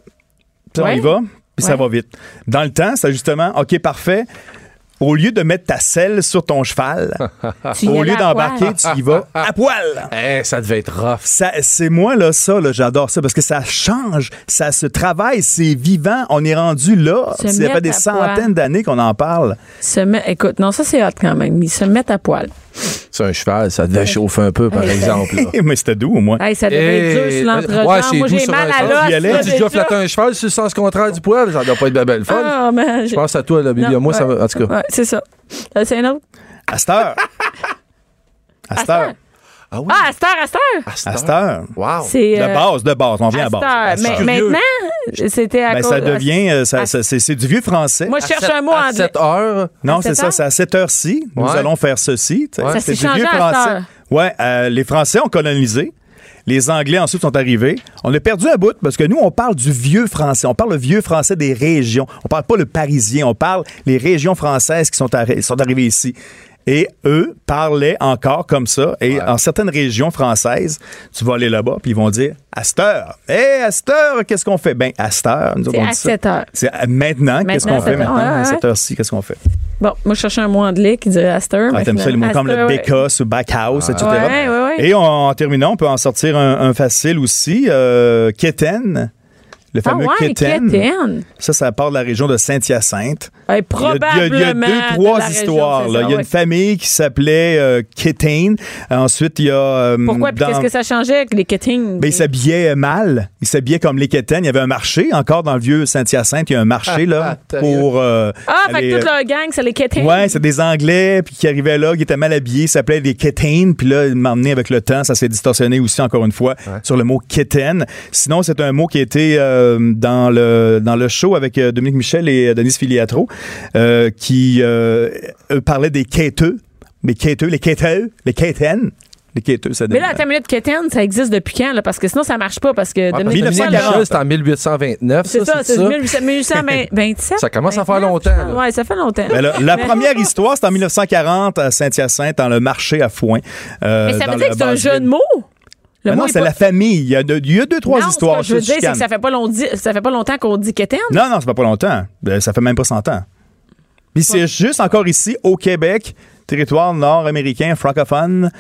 Puis on y va, puis ça va vite. Dans le temps, c'est justement, OK, parfait. Au lieu de mettre ta selle sur ton cheval, au lieu d'embarquer, tu y vas à poil. Eh, ça devait être rough. Ça, c'est moi, là, ça, là, j'adore ça parce que ça change, ça se travaille, c'est vivant. On est rendu là. Ça fait des centaines d'années qu'on en parle. Se met- Écoute, non, ça, c'est hot quand même. Ils se mettent à poil. C'est un cheval, ça devait chauffer un peu, par exemple. là. Mais c'était doux, au moins. Hey, ça devait être dur sur l'entrejambe. ouais, c'est Moi, doux j'ai sur mal un à sens. l'os. J'y allais? là, Tu déjà déjà. flatté un cheval sur le sens contraire du poil? Ça doit pas être bien belle fun. Ah, man. Je pense à toi, là, Bibi. Non, Moi, ça ouais. va. En tout cas. Ouais, c'est ça. Euh, C'est un autre? À cette heure. À cette heure. Ah oui. Ah, à cette heure, à cette heure. À cette heure. Wow. C'est. De euh, base, de base. On vient à à base. Mais heure. maintenant, c'était à Ben, cause. ça devient. euh, ça- ça- c'est c'est du vieux français. Moi, je cherche un mot sept- à anglais. 7 heures. Non, c'est ça, c'est à cette heure-ci. Nous Ouais. allons faire ceci. tu sais. C'est du vieux changé à cette français. heure. Ouais, euh, les Français ont colonisé. Les Anglais ensuite sont arrivés. On a perdu un bout parce que nous, on parle du vieux français. On parle le vieux français des régions. On parle pas le parisien. On parle les régions françaises qui sont, arri- sont arrivées ici. Et eux parlaient encore comme ça. Et en certaines régions françaises, tu vas aller là-bas, puis ils vont dire à cette heure. Hé, à cette heure, qu'est-ce qu'on fait? Ben, à cette heure. C'est on à dit ça. 7 heures. C'est à- maintenant, qu'est-ce qu'on fait maintenant? Ouais, À ouais. cette heure-ci, qu'est-ce qu'on fait? Bon, moi, je cherchais un mot anglais qui dirait Aster. Ah, t'aimes ça, les mots comme le Bécasse ou Backhouse, etc. Ouais, ouais, ouais. Et on- en terminant, on peut en sortir un, un facile aussi. Euh, Keten, Le Ah fameux ouais, Kéten. Kéten. Ça, ça part de la région de Saint-Hyacinthe. Eh, Il y a- il y a- probablement. Il y a, deux, de trois histoires. là. ça, Il y a ouais. une famille qui s'appelait euh, Kéten. Ensuite, il y a... euh, Pourquoi? Puis dans- qu'est-ce que ça changeait avec les Kettings? Ben, ils s'habillaient mal. Ils s'habillaient comme les Kéten. Il y avait un marché. Encore dans le vieux Saint-Hyacinthe, il y a un marché là pour... euh, Ah, fait aller, que toute euh, leur gang, c'est les Kettings. Ouais, c'est des Anglais puis qui arrivaient là, qui étaient mal habillés, ça s'appelait des Kéten, puis là, ils m'emmenaient avec le temps, ça s'est distorsionné aussi encore une fois sur le mot Kéten. Sinon, c'est un mot qui a été euh, dans le dans le show avec euh, Dominique Michel et euh, Denise Filiatro, euh, qui euh, eux parlaient des quêteux, les quêteux, les quêteux, les Kéten. Les quêteux, ça Mais là, attends une minute, ça existe depuis quand? Là? Parce que sinon, ça marche pas. Parce que Dominique Michel, là, 1940, c'est en 1829. C'est ça, c'est ça? 1827. Ça commence à faire longtemps. Ouais, ça fait longtemps. La, la Mais- première histoire, c'est en 1940 à Saint-Hyacinthe, dans le marché à Foin. euh, Mais ça veut dire que c'est un jeu de mots? Le Ben non, est c'est pas- la famille. Il y a, de- il y a deux, trois Non, histoires. Ce que je veux dire, c'est que ça fait pas, long- ça fait pas longtemps qu'on dit Ketten. Non, non, ça fait pas longtemps. Euh, Ça fait même pas 100 ans. Puis c'est juste encore ici, au Québec, territoire nord-américain, francophone,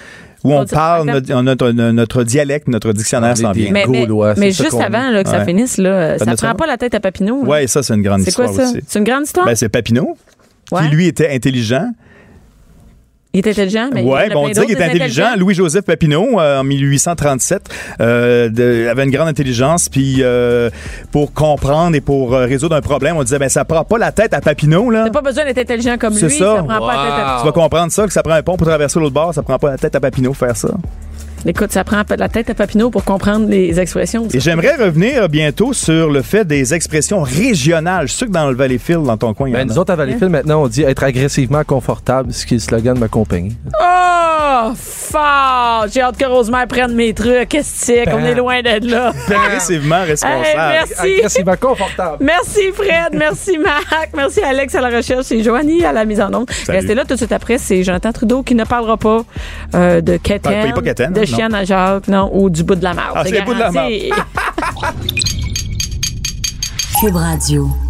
où on parle notre, notre, notre dialecte, notre dictionnaire s'en vient. Mais, mais, mais juste avant là, que ça Ouais. finisse, là, ça Connais prend ça? pas la tête à Papineau. Ouais, ça, c'est une grande C'est quoi histoire ça? C'est une grande histoire? Ben, c'est Papineau, Ouais. qui lui était intelligent. Il était intelligent, mais a bon, on disait qu'il des intelligent. Louis-Joseph Papineau, euh, en 1837, euh, de- avait une grande intelligence. Puis euh, pour comprendre et pour euh, résoudre un problème, on disait, ben ça prend pas la tête à Papineau, là. T'as pas besoin d'être intelligent comme lui. C'est ça. prend pas la tête à... Tu vas comprendre ça, que ça prend un pont pour traverser l'autre bord, ça prend pas la tête à Papineau faire ça. Écoute, ça prend la tête à Papineau pour comprendre les expressions. Et j'aimerais revenir bientôt sur le fait des expressions régionales. Je suis sûr que dans le Valleyfield, dans ton coin, il y en Ben, a. nous autres, à Valleyfield, maintenant, on dit être agressivement confortable, ce qui est le slogan de ma compagnie. Oh, fort! J'ai hâte que Rosemère prenne mes trucs. Qu'est-ce que c'est? qu'on Ben. est loin d'être là. Agressivement responsable. Hey, merci. Agressivement confortable. Merci Fred, merci Marc, merci Alex à la recherche et Joanie à la mise en. Salut. Restez là tout de suite après, c'est Jonathan Trudeau qui ne parlera pas euh, de Kéten, pas Kéten, de non. Chien à Jacques, non, ou du bout de la marde. Ah, c'est le bout de la garanti. Cube Radio.